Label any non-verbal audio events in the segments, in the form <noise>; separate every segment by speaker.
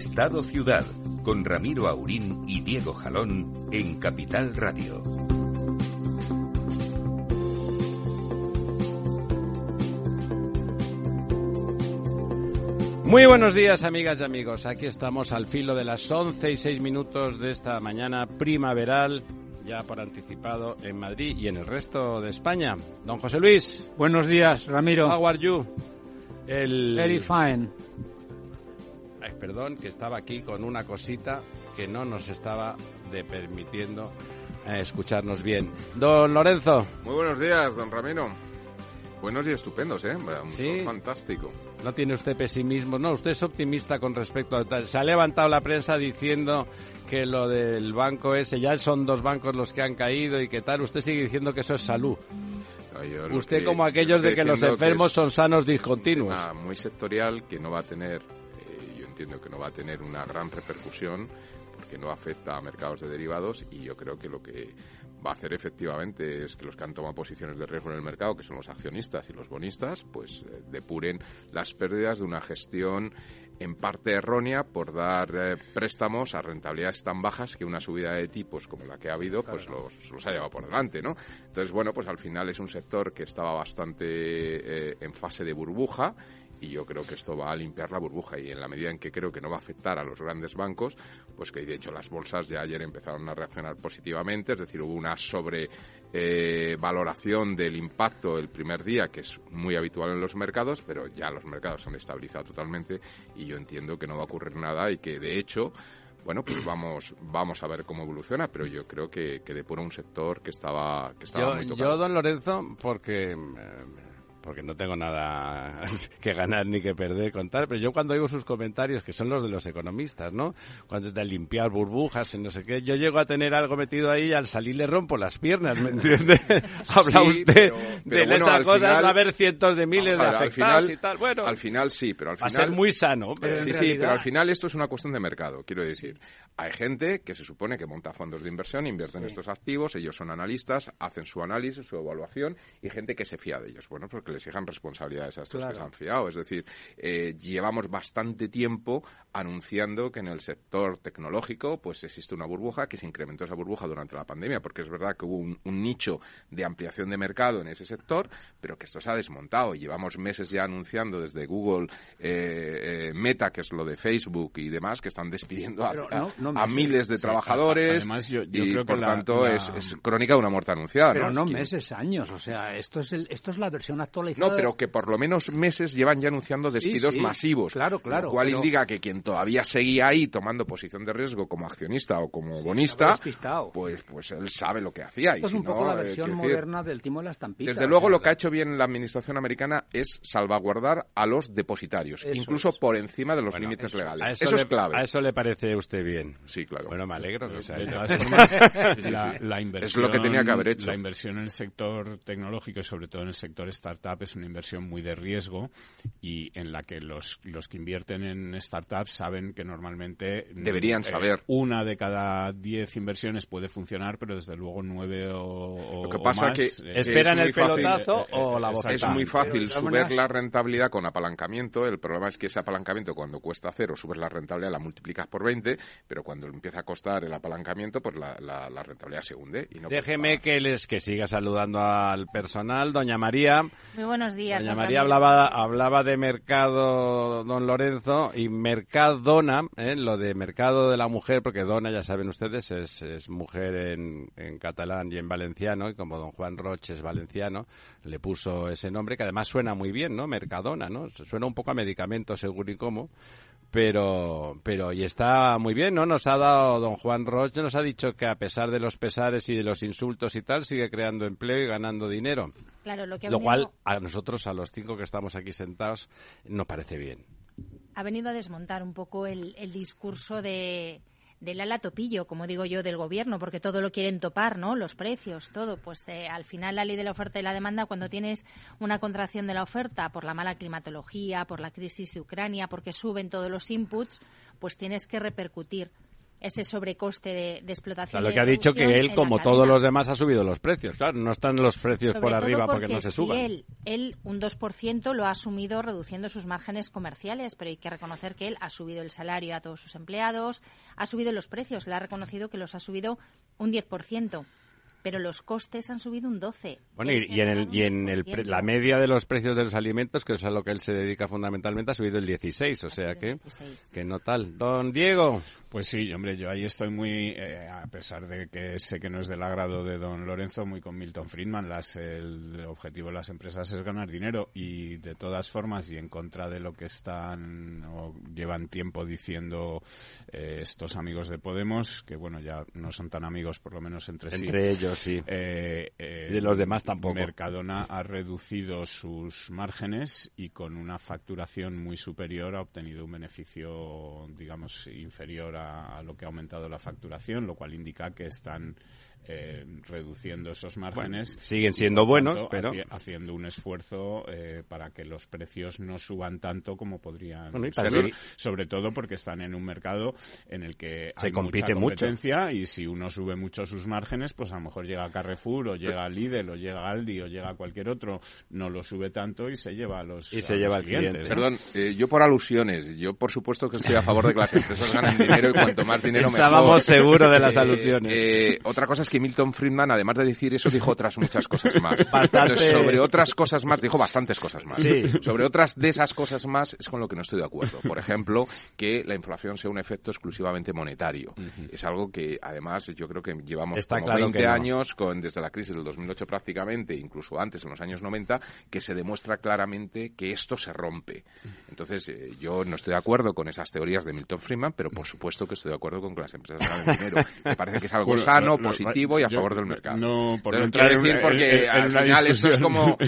Speaker 1: Estado Ciudad, con Ramiro Aurín y Diego Jalón en Capital Radio.
Speaker 2: Muy buenos días, amigas y amigos. Aquí estamos al filo de las 11 y 6 minutos de esta mañana primaveral, ya por anticipado en Madrid y en el resto de España. Don José Luis.
Speaker 3: Buenos días, Ramiro.
Speaker 2: How are you? El...
Speaker 3: Very fine.
Speaker 2: Perdón, que estaba aquí con una cosita que no nos estaba de permitiendo eh, escucharnos bien. Don Lorenzo.
Speaker 4: Muy buenos días, don Ramiro. Buenos y estupendos, ¿eh? Un
Speaker 2: Sí.
Speaker 4: fantástico.
Speaker 2: No tiene usted pesimismo, no, usted es optimista con respecto a. Se ha levantado la prensa diciendo que lo del banco ese, ya son dos bancos los que han caído y que tal. Usted sigue diciendo que eso es salud.
Speaker 4: No,
Speaker 2: Usted
Speaker 4: que-
Speaker 2: como aquellos de que los enfermos
Speaker 4: es
Speaker 2: son sanos discontinuos.
Speaker 4: una muy sectorial que no va a tener, entiendo que no va a tener una gran repercusión porque no afecta a mercados de derivados y yo creo que lo que va a hacer efectivamente es que los que han tomado posiciones de riesgo en el mercado, que son los accionistas y los bonistas, pues eh, depuren las pérdidas de una gestión en parte errónea por dar eh, préstamos a rentabilidades tan bajas que una subida de tipos como la que ha habido pues los, los ha llevado por delante, ¿no? Entonces, bueno, pues al final es un sector que estaba bastante eh, en fase de burbuja y yo creo que esto va a limpiar la burbuja. Y en la medida en que creo que no va a afectar a los grandes bancos, pues que de hecho las bolsas ya ayer empezaron a reaccionar positivamente, es decir, hubo una sobre eh, del impacto el primer día, que es muy habitual en los mercados, pero ya los mercados se han estabilizado totalmente y yo entiendo que no va a ocurrir nada y que de hecho bueno, pues vamos, vamos a ver cómo evoluciona, pero yo creo que, que depura un sector que estaba, que estaba
Speaker 2: Yo,
Speaker 4: muy
Speaker 2: yo,
Speaker 4: tocado.
Speaker 2: don Lorenzo, porque... eh, porque no tengo nada <laughs> que ganar ni que perder con tal, pero yo cuando oigo sus comentarios, que son los de los economistas, ¿no? Cuando de limpiar burbujas y no sé qué, yo llego a tener algo metido ahí y al salir le rompo las piernas, ¿me entiende? <laughs> <laughs> Habla
Speaker 4: Sí,
Speaker 2: usted
Speaker 4: pero-
Speaker 2: de
Speaker 4: bueno,
Speaker 2: esas cosas,
Speaker 4: final-
Speaker 2: va a haber cientos de miles de
Speaker 4: Ahora, al
Speaker 2: afectados
Speaker 4: final-
Speaker 2: y tal. Bueno,
Speaker 4: Al final sí, pero al
Speaker 2: va a
Speaker 4: final...
Speaker 2: ser muy sano.
Speaker 3: Pero en
Speaker 4: Sí, sí, pero al final esto es una cuestión de mercado, quiero decir. Hay gente que se supone que monta fondos de inversión, invierte en estos activos, ellos son analistas, hacen su análisis, su evaluación, y gente que se fía de ellos. Bueno, porque les fijan responsabilidades a estos
Speaker 3: Claro.
Speaker 4: que se han fiado. Es decir, eh, llevamos bastante tiempo anunciando que en el sector tecnológico pues existe una burbuja, que se incrementó esa burbuja durante la pandemia, porque es verdad que hubo un, un nicho de ampliación de mercado en ese sector, pero que esto se ha desmontado. Llevamos meses ya anunciando desde Google, eh, eh, Meta, que es lo de Facebook y demás, que están despidiendo a,
Speaker 3: no- no
Speaker 4: miles de
Speaker 5: Sí,
Speaker 4: trabajadores.
Speaker 5: además, yo- yo
Speaker 4: y
Speaker 5: creo que
Speaker 4: por
Speaker 5: la-
Speaker 4: tanto
Speaker 5: la-
Speaker 4: es, es crónica de una muerte anunciada.
Speaker 3: Pero no
Speaker 4: que-
Speaker 3: meses, años. O sea, esto es, el, esto es la versión actualizada.
Speaker 4: no, pero que por lo menos meses llevan ya anunciando despidos
Speaker 3: sí,
Speaker 4: masivos.
Speaker 3: claro, claro,
Speaker 4: Lo cual
Speaker 3: pero-
Speaker 4: indica que quien todavía seguía ahí tomando posición de riesgo como accionista o como bonista, pues, pues él sabe lo que hacía.
Speaker 3: Esto
Speaker 4: y
Speaker 3: es
Speaker 4: si
Speaker 3: un poco
Speaker 4: no,
Speaker 3: la
Speaker 4: eh,
Speaker 3: versión
Speaker 4: quiero decir,
Speaker 3: moderna del timo de la estampita.
Speaker 4: Desde
Speaker 3: o
Speaker 4: luego
Speaker 3: sea,
Speaker 4: lo que ha hecho bien la administración americana es salvaguardar a los depositarios,
Speaker 3: Eso
Speaker 4: incluso
Speaker 3: es.
Speaker 4: por encima de los
Speaker 2: Bueno,
Speaker 4: límites
Speaker 3: eso-
Speaker 4: legales.
Speaker 2: a
Speaker 4: Eso,
Speaker 2: le,
Speaker 4: es clave.
Speaker 2: A eso le parece a usted bien.
Speaker 4: Sí, claro.
Speaker 2: Bueno, me alegro. que
Speaker 5: De
Speaker 2: sea
Speaker 5: todas
Speaker 2: ya.
Speaker 5: formas, <laughs> la, la inversión,
Speaker 4: lo que tenía que haber hecho.
Speaker 5: La inversión en el sector tecnológico y sobre todo en el sector startup es una inversión muy de riesgo y en la que los, los que invierten en startups saben que normalmente
Speaker 4: Deberían
Speaker 5: eh,
Speaker 4: saber.
Speaker 5: una de cada diez inversiones puede funcionar, pero desde luego nueve o, o-
Speaker 4: Lo que
Speaker 5: o
Speaker 4: pasa
Speaker 5: más,
Speaker 4: que-
Speaker 5: eh,
Speaker 2: ¿Esperan
Speaker 4: es
Speaker 2: el
Speaker 4: fácil.
Speaker 2: pelotazo
Speaker 5: Eh,
Speaker 2: o la bofetada?
Speaker 4: Es muy fácil subir
Speaker 3: maneras-
Speaker 4: la rentabilidad con apalancamiento. El problema es que ese apalancamiento, cuando cuesta cero, subes la rentabilidad, la multiplicas por 20, pero cuando empieza a costar el apalancamiento, pues la, la- la rentabilidad se hunde. Y no
Speaker 2: Déjeme que les que siga saludando al personal. Doña María.
Speaker 6: Muy buenos días.
Speaker 2: Doña María hablaba, hablaba de mercado, don Lorenzo, y mercadona, ¿eh? lo de mercado de la mujer, porque dona, ya saben ustedes, es, es mujer en, en catalán y en valenciano, y como don Juan Roche es valenciano, le puso ese nombre, que además suena muy bien, ¿no? Mercadona, ¿no? Suena un poco a medicamento, según y cómo, pero pero y está muy bien no nos ha dado don Juan Roche nos ha dicho que a pesar de los pesares y de los insultos y tal sigue creando empleo y ganando dinero.
Speaker 6: Claro, lo que ha
Speaker 2: lo
Speaker 6: venido-
Speaker 2: cual a nosotros a los cinco que estamos aquí sentados nos parece bien.
Speaker 6: Ha venido a desmontar un poco el, el discurso de del ala topillo, como digo yo, del gobierno, porque todo lo quieren topar, ¿no? Los precios, todo. Pues eh, al final la ley de la oferta y la demanda, cuando tienes una contracción de la oferta por la mala climatología, por la crisis de Ucrania, porque suben todos los inputs, pues tienes que repercutir ese sobrecoste de, de explotación.
Speaker 2: Claro, lo que ha dicho que él, como todos los demás, ha subido los precios. Claro, no están los precios
Speaker 6: Sobre
Speaker 2: por arriba porque, no se
Speaker 6: si
Speaker 2: suban.
Speaker 6: Él, él un 2% lo ha asumido reduciendo sus márgenes comerciales, pero hay que reconocer que él ha subido el salario a todos sus empleados, ha subido los precios, le ha reconocido que los ha subido un 10%, pero los costes han subido un 12%.
Speaker 2: Bueno, y, y en, el, y en el pre- la media de los precios de los alimentos, que es a lo que él se dedica fundamentalmente, ha subido el 16, o sea que, que no tal. Don Diego.
Speaker 5: Pues sí, hombre, yo ahí estoy muy, eh, a pesar de que sé que no es del agrado de don Lorenzo, muy con Milton Friedman. Las, el objetivo de las empresas es ganar dinero y de todas formas y en contra de lo que están o llevan tiempo diciendo eh, estos amigos de Podemos, que bueno, ya no son tan amigos por lo menos entre, sí.
Speaker 2: Entre sí.
Speaker 5: Eh, eh,
Speaker 2: de los demás tampoco.
Speaker 5: Mercadona ha reducido sus márgenes y con una facturación muy superior ha obtenido un beneficio, digamos, inferior a, a lo que ha aumentado la facturación, lo cual indica que están eh, reduciendo esos márgenes.
Speaker 2: Bueno, siguen siendo buenos,
Speaker 5: tanto,
Speaker 2: pero-
Speaker 5: haci- haciendo un esfuerzo eh, para que los precios no suban tanto como podrían
Speaker 2: Bueno,
Speaker 5: subir, sobre todo porque están en un mercado en el que
Speaker 2: Se
Speaker 5: hay
Speaker 2: compite
Speaker 5: mucha
Speaker 2: mucho.
Speaker 5: competencia y si uno sube mucho sus márgenes, pues a lo mejor llega a Carrefour o llega a Lidl o llega a Aldi o llega a cualquier otro, no lo sube tanto y se lleva a los,
Speaker 2: Y
Speaker 5: a
Speaker 2: se
Speaker 5: los
Speaker 2: lleva al
Speaker 5: clientes.
Speaker 2: cliente.
Speaker 5: ¿no?
Speaker 4: Perdón, eh, yo por alusiones, yo por supuesto que estoy a favor de que las empresas ganen dinero y cuanto más dinero mejor.
Speaker 2: Estábamos seguros de las
Speaker 4: Eh,
Speaker 2: alusiones.
Speaker 4: eh, otra cosa es que Milton Friedman, además de decir eso, dijo otras muchas cosas más. <laughs>
Speaker 2: Bastante-
Speaker 4: Entonces, sobre otras cosas más, dijo bastantes cosas más.
Speaker 2: Sí.
Speaker 4: Sobre otras de esas cosas más es con lo que no estoy de acuerdo. Por ejemplo, que la inflación sea un efecto exclusivamente monetario. Es algo que, además, yo creo que llevamos
Speaker 2: Está
Speaker 4: como
Speaker 2: claro
Speaker 4: 20
Speaker 2: que no.
Speaker 4: años, con, desde la crisis del 2008 prácticamente, incluso antes, en los años 90, que se demuestra claramente que esto se rompe. Entonces, eh, yo no estoy de acuerdo con esas teorías de Milton Friedman, pero por supuesto que estoy de acuerdo con que las empresas ganen dinero. Me parece que es algo
Speaker 5: Bueno,
Speaker 4: sano,
Speaker 5: lo- lo-
Speaker 4: positivo y a
Speaker 5: yo-
Speaker 4: favor del mercado.
Speaker 5: No, por
Speaker 4: Pero
Speaker 5: no
Speaker 4: quiero
Speaker 5: entrar en
Speaker 4: decir
Speaker 5: una-
Speaker 4: porque
Speaker 5: en- en
Speaker 4: al final esto es como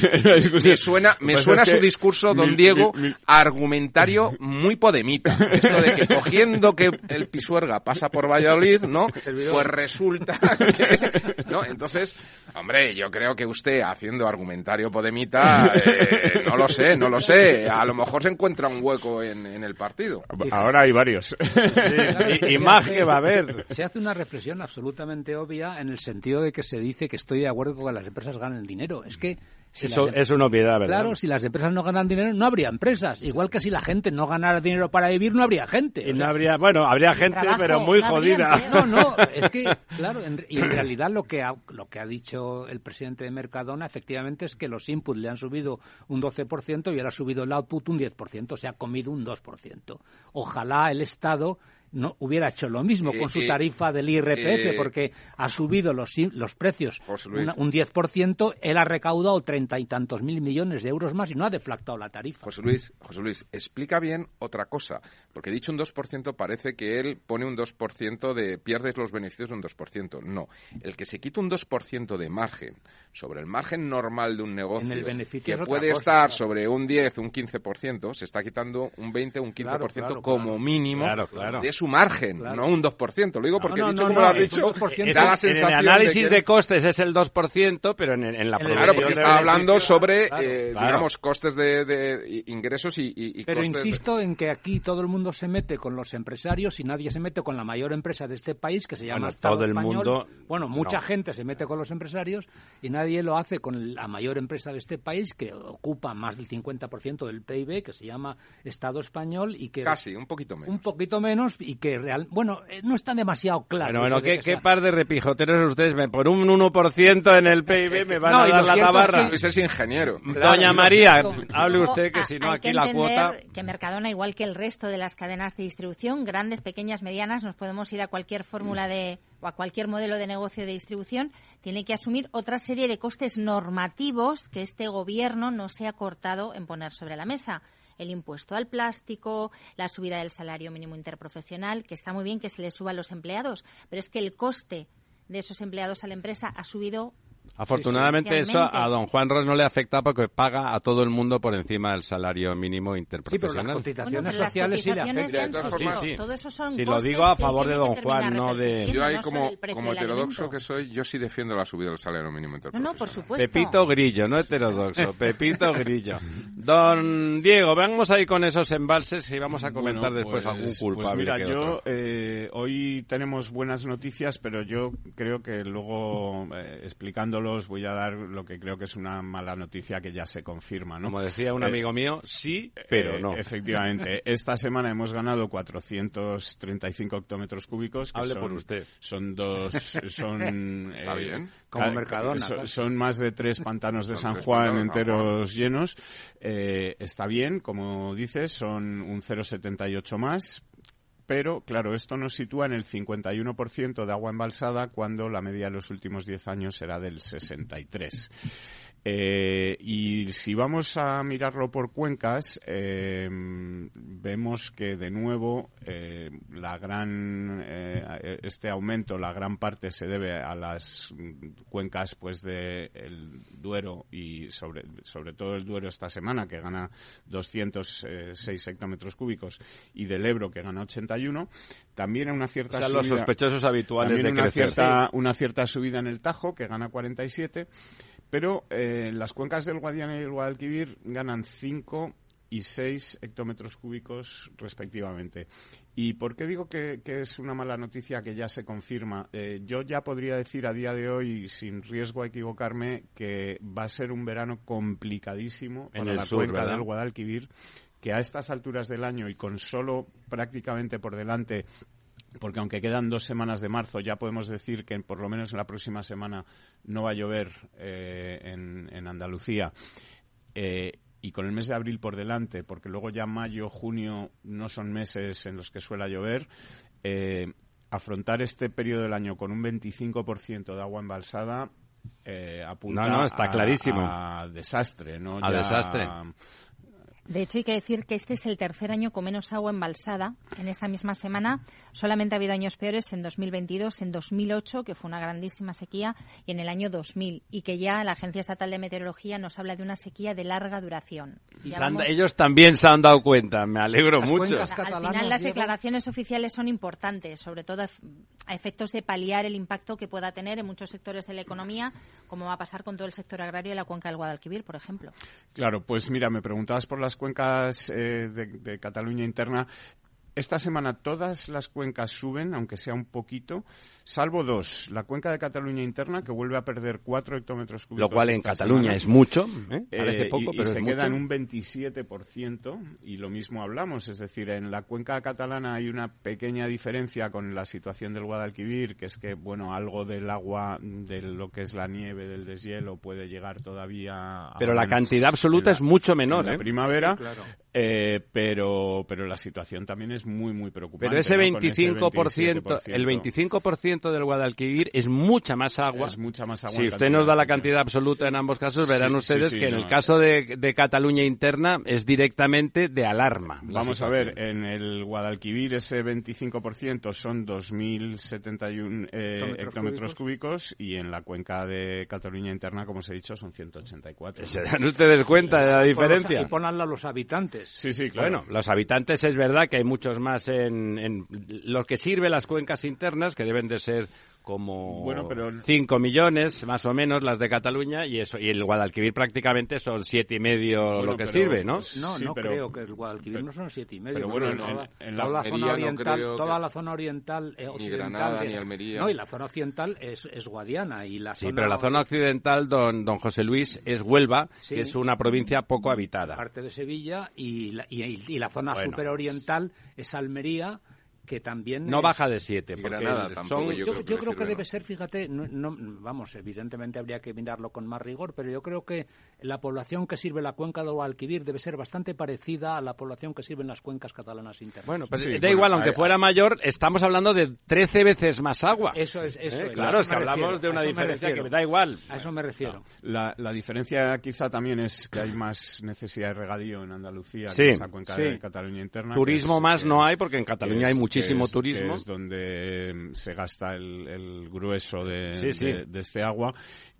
Speaker 4: me suena me suena
Speaker 5: es
Speaker 4: su discurso don
Speaker 5: mi-
Speaker 4: Diego
Speaker 5: mi- mi-
Speaker 4: argumentario <laughs> muy podemita. Esto de que cogiendo que el Pisuerga pasa por Valladolid no <laughs> pues resulta <laughs> que no entonces hombre yo creo que usted haciendo argumentario podemita eh, no lo sé no lo sé a lo mejor se encuentra un hueco en, en el partido
Speaker 5: Ahora hay varios.
Speaker 2: y, y más que va a haber.
Speaker 3: Se hace una reflexión absolutamente obvia en el sentido de que se dice que estoy de acuerdo con que las empresas ganen dinero. Es que si
Speaker 2: Eso
Speaker 3: las em-
Speaker 2: es una obviedad, ¿verdad?
Speaker 3: Claro, si las empresas no ganan dinero, no habría empresas. Igual que si la gente no ganara dinero para vivir, no habría gente.
Speaker 2: Y no
Speaker 3: sea,
Speaker 2: habría, bueno, habría gente,
Speaker 6: trabajo,
Speaker 2: pero muy
Speaker 6: no
Speaker 2: jodida.
Speaker 3: No, no, <laughs> es que, claro, en, y en realidad lo que, ha, lo que ha dicho el presidente de Mercadona efectivamente es que los inputs le han subido un 12% y ahora ha subido el output un 10%, se ha comido un 2%. Ojalá el Estado no hubiera hecho lo mismo
Speaker 4: Eh,
Speaker 3: con su
Speaker 4: eh,
Speaker 3: tarifa del IRPF,
Speaker 4: eh,
Speaker 3: porque ha subido los, los precios una- un 10%, él ha recaudado treinta y tantos mil millones de euros más y no ha deflactado la tarifa.
Speaker 4: José Luis, José Luis, explica bien otra cosa, porque dicho un 2% parece que él pone un 2% de pierdes los beneficios de un 2%. No, el que se quita un 2% de margen sobre el margen normal de un negocio
Speaker 3: En el beneficio
Speaker 4: que puede
Speaker 3: cosa,
Speaker 4: estar
Speaker 3: claro.
Speaker 4: sobre un 10, un 15%, se está quitando un 20, un 15%
Speaker 3: Claro, claro,
Speaker 4: como
Speaker 3: claro.
Speaker 4: mínimo
Speaker 2: Claro, claro.
Speaker 4: de su margen,
Speaker 3: Claro.
Speaker 4: no un 2%. Lo digo porque
Speaker 3: no,
Speaker 4: dicho
Speaker 3: no,
Speaker 4: como
Speaker 3: no,
Speaker 4: lo has
Speaker 3: es
Speaker 4: dicho,
Speaker 3: un 2%
Speaker 4: da la
Speaker 2: en
Speaker 4: sensación
Speaker 2: el análisis
Speaker 4: de,
Speaker 2: de,
Speaker 4: que-
Speaker 2: costes es el 2%, pero en, en la
Speaker 3: En el-
Speaker 2: producción
Speaker 4: Claro, porque está hablando sobre,
Speaker 3: claro,
Speaker 4: eh,
Speaker 2: claro.
Speaker 4: digamos, costes de, de ingresos y, y- y
Speaker 3: Pero
Speaker 4: costes
Speaker 3: insisto en que aquí todo el mundo se mete con los empresarios y nadie se mete con la mayor empresa de este país que se llama
Speaker 2: Bueno,
Speaker 3: Estado
Speaker 2: todo el
Speaker 3: español.
Speaker 2: mundo,
Speaker 3: Bueno, mucha
Speaker 2: no.
Speaker 3: gente se mete con los empresarios y nadie lo hace con la mayor empresa de este país que ocupa más del 50% del PIB, que se llama Estado español y que
Speaker 4: Casi, un poquito menos.
Speaker 3: un poquito menos y que real, bueno, eh, no está demasiado claro.
Speaker 2: Bueno, bueno, ¿qué,
Speaker 3: que
Speaker 2: qué
Speaker 3: sea-
Speaker 2: par de repijoteros ustedes? Me, por un 1% en el PIB me van
Speaker 3: No,
Speaker 2: a
Speaker 3: y
Speaker 2: dar la tabarra.
Speaker 4: Luis es ingeniero.
Speaker 2: Doña
Speaker 3: y
Speaker 2: María, hable usted que si no aquí la cuota...
Speaker 6: que Mercadona, igual que el resto de las cadenas de distribución, grandes, pequeñas, medianas, nos podemos ir a cualquier fórmula de o a cualquier modelo de negocio de distribución, tiene que asumir otra serie de costes normativos que este gobierno no se ha cortado en poner sobre la mesa. El impuesto al plástico, la subida del salario mínimo interprofesional, que está muy bien que se le suba a los empleados, pero es que el coste de esos empleados a la empresa ha subido
Speaker 2: Afortunadamente eso a don Juan Ros no le afecta porque paga a todo el mundo por encima del salario mínimo interprofesional.
Speaker 3: Sí, pero las cotizaciones sociales sí le
Speaker 6: afectan. Sí, Todo eso son
Speaker 2: si lo digo a favor de don Juan, no de...
Speaker 4: Yo ahí como, como heterodoxo que soy, yo sí defiendo la subida del salario mínimo interprofesional.
Speaker 6: No, no, por supuesto.
Speaker 2: Pepito Grillo, no heterodoxo, Pepito Grillo. Don Diego, vamos ahí con esos embalses y vamos a comentar después algún pues, culpable.
Speaker 5: Pues mira, yo eh, hoy tenemos buenas noticias, pero yo creo que luego eh, explicando los voy a dar lo que creo que es una mala noticia que ya se confirma, ¿no?
Speaker 2: Como decía un eh, amigo mío, sí, pero no.
Speaker 5: Efectivamente. <laughs> Esta semana hemos ganado 435 hectómetros cúbicos.
Speaker 2: Que Hable por usted.
Speaker 5: Son dos... <laughs> Son,
Speaker 4: Está bien.
Speaker 3: Como Mercadona.
Speaker 5: Son, más de tres <laughs> pantanos de San Juan enteros llenos. Eh, está bien, como dices, son un 0,78 más, pero claro, esto nos sitúa en el 51% de agua embalsada cuando la media de los últimos 10 años era del 63%. Eh, y si vamos a mirarlo por cuencas, eh, vemos que de nuevo eh, la gran este aumento, la gran parte se debe a las cuencas pues de el Duero y sobre sobre todo el Duero esta semana que gana 206 hectómetros cúbicos y del Ebro que gana 81. También una cierta
Speaker 2: subida, los sospechosos habituales de
Speaker 5: una cierta una cierta subida en el Tajo que gana 47 pero eh, las cuencas del Guadiana y el Guadalquivir ganan 5 y 6 hectómetros cúbicos respectivamente. ¿Y por qué digo que, es una mala noticia que ya se confirma? Eh, yo ya podría decir a día de hoy, sin riesgo a equivocarme, que va a ser un verano complicadísimo
Speaker 2: en
Speaker 5: para
Speaker 2: la cuenca
Speaker 5: del Guadalquivir, que a estas alturas del año y con solo prácticamente por delante porque aunque quedan dos semanas de marzo, ya podemos decir que por lo menos en la próxima semana no va a llover eh, en, Andalucía. Eh, y con el mes de abril por delante, porque luego ya mayo, junio no son meses en los que suele llover, eh, afrontar este periodo del año con un 25% de agua embalsada apunta
Speaker 2: no, no, está clarísimo.
Speaker 5: a, desastre, ¿no?
Speaker 2: A desastre.
Speaker 6: De hecho, hay que decir que este es el tercer año con menos agua embalsada. En esta misma semana solamente ha habido años peores en 2022, en 2008, que fue una grandísima sequía, y en el año 2000, y que ya la Agencia Estatal de Meteorología nos habla de una sequía de larga duración.
Speaker 2: Y ellos también se han dado cuenta, me alegro mucho.
Speaker 6: Al final las declaraciones oficiales son importantes, sobre todo a efectos de paliar el impacto que pueda tener en muchos sectores de la economía, como va a pasar con todo el sector agrario y la cuenca del Guadalquivir, por ejemplo.
Speaker 5: Claro, pues mira, me preguntabas por las cuencas eh, de, Cataluña interna, esta semana todas las cuencas suben, aunque sea un poquito, salvo dos. La cuenca de Cataluña interna, que vuelve a perder cuatro hectómetros cúbicos.
Speaker 2: Lo cual en Cataluña es mucho, ¿eh?
Speaker 5: Parece eh, poco, pero se queda en un 27%, y lo mismo hablamos. Es decir, en la cuenca catalana hay una pequeña diferencia con la situación del Guadalquivir, que es que, bueno, algo del agua, de lo que es la nieve, del deshielo, puede llegar todavía a
Speaker 2: Pero la cantidad absoluta es mucho menor,
Speaker 5: en la
Speaker 2: ¿eh?
Speaker 5: primavera, eh, pero, pero la situación también es muy, muy preocupante.
Speaker 2: Pero ese 25%, el 25% del Guadalquivir es mucha más agua.
Speaker 5: Es mucha más agua.
Speaker 2: Si usted nos da la cantidad absoluta en ambos casos, verán ustedes que en el caso de, de, Cataluña interna es directamente de alarma.
Speaker 5: Vamos a ver, en el Guadalquivir ese 25% son 2.071 eh, hectómetros cúbicos y en la cuenca de Cataluña interna, como os he dicho, son 184.
Speaker 2: ¿Se dan ustedes cuenta de la diferencia?
Speaker 3: Y ponanla a los habitantes.
Speaker 5: Sí, sí, claro.
Speaker 2: Bueno, los habitantes es verdad que hay muchos más en, en lo que sirve las cuencas internas, que deben de ser como
Speaker 5: bueno, pero...
Speaker 2: 5 millones más o menos las de Cataluña y eso y el Guadalquivir prácticamente son siete y medio lo que sirve ¿no?
Speaker 3: no no creo que el Guadalquivir no son siete y medio
Speaker 4: pero bueno en, la, zona
Speaker 3: oriental
Speaker 4: no
Speaker 3: toda la zona oriental
Speaker 4: eh, ni Granada ni Almería.
Speaker 3: No y la zona occidental es, es Guadiana y la
Speaker 2: sí pero la zona occidental don don José Luis es Huelva que es una provincia poco habitada.
Speaker 3: Parte de Sevilla y la, y, la zona superoriental es Almería que también
Speaker 2: no
Speaker 3: es-
Speaker 2: baja de 7
Speaker 4: Y
Speaker 2: porque
Speaker 4: Granada
Speaker 2: son
Speaker 4: tampoco,
Speaker 3: yo,
Speaker 4: yo
Speaker 3: yo
Speaker 4: creo que
Speaker 3: creo
Speaker 4: le
Speaker 3: que debe
Speaker 4: ¿no?
Speaker 3: ser, fíjate, no, no- vamos, evidentemente habría que mirarlo con más rigor, pero yo creo que la población que sirve la cuenca del Guadalquivir debe ser bastante parecida a la población que sirve en las cuencas catalanas internas.
Speaker 2: bueno pues
Speaker 5: Sí,
Speaker 2: da
Speaker 5: bueno,
Speaker 2: igual aunque
Speaker 5: hay-
Speaker 2: fuera mayor estamos hablando de 13 veces más agua
Speaker 3: eso es, eso
Speaker 2: ¿Eh?
Speaker 3: es,
Speaker 2: claro
Speaker 3: a
Speaker 2: es
Speaker 3: eso
Speaker 2: que hablamos
Speaker 3: refiero,
Speaker 2: de una
Speaker 3: a eso me
Speaker 2: diferencia que me da igual
Speaker 3: A eso me refiero.
Speaker 5: La, la diferencia quizá también es que hay más necesidad de regadío en Andalucía
Speaker 2: Sí,
Speaker 5: que en esa cuenca
Speaker 2: sí.
Speaker 5: de Cataluña interna.
Speaker 2: turismo
Speaker 5: es-
Speaker 2: más no hay porque en Cataluña
Speaker 5: es-
Speaker 2: hay muchísimo
Speaker 5: es-
Speaker 2: turismo
Speaker 5: es donde mm, se gasta el, el grueso de,
Speaker 2: Sí, sí.
Speaker 5: de- de este agua.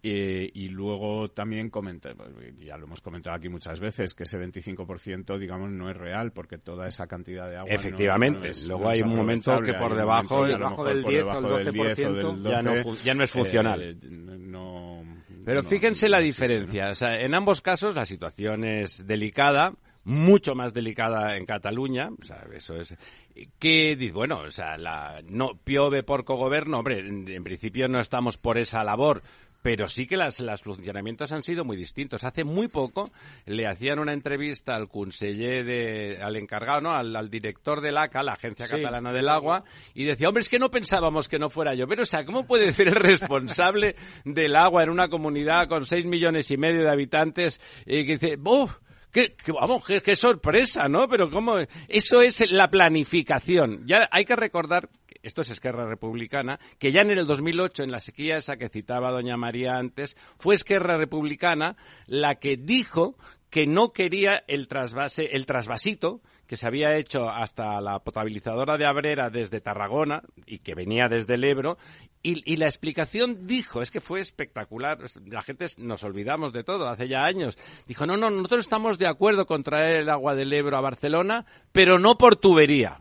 Speaker 5: Eh, y luego también comenta, ya lo hemos comentado aquí muchas veces, que ese 25% digamos no es real porque toda esa cantidad de agua
Speaker 2: Efectivamente.
Speaker 5: no es-
Speaker 2: Luego
Speaker 5: no
Speaker 2: hay un momento que por debajo-
Speaker 3: debajo del
Speaker 5: por
Speaker 3: 10 o
Speaker 5: del 10 o del
Speaker 3: 12%,
Speaker 2: ya no
Speaker 5: 12,
Speaker 2: fu- ya no es funcional.
Speaker 5: eh, no-
Speaker 2: Pero fíjense la diferencia. O sea, en ambos casos la situación es delicada, mucho más delicada en Cataluña. O sea, eso es. Que, dice, bueno, o sea, la, no, piove por cogoberno, hombre, en, en principio no estamos por esa labor. Pero sí que las, los funcionamientos han sido muy distintos. Hace muy poco le hacían una entrevista al conseller de, al encargado, ¿no? Al, al director del ACA, la Agencia
Speaker 3: Sí.
Speaker 2: Catalana del Agua, y decía, hombre, es que no pensábamos que no fuera yo. Pero, o sea, ¿cómo puede ser el responsable del agua en una comunidad con seis millones y medio de habitantes y que dice, ¡Buf! Qué, vamos, qué, sorpresa, ¿no? Pero cómo eso es la planificación. Ya hay que recordar esto es Esquerra Republicana, que ya en el 2008 en la sequía esa que citaba doña María antes, fue Esquerra Republicana la que dijo que no quería el trasvase, el trasvasito que se había hecho hasta la potabilizadora de Abrera desde Tarragona y que venía desde el Ebro y, y la explicación dijo, es que fue espectacular, es- la gente nos olvidamos de todo, hace ya años. Dijo, no, no, nosotros estamos de acuerdo con traer el agua del Ebro a Barcelona, pero no por tubería.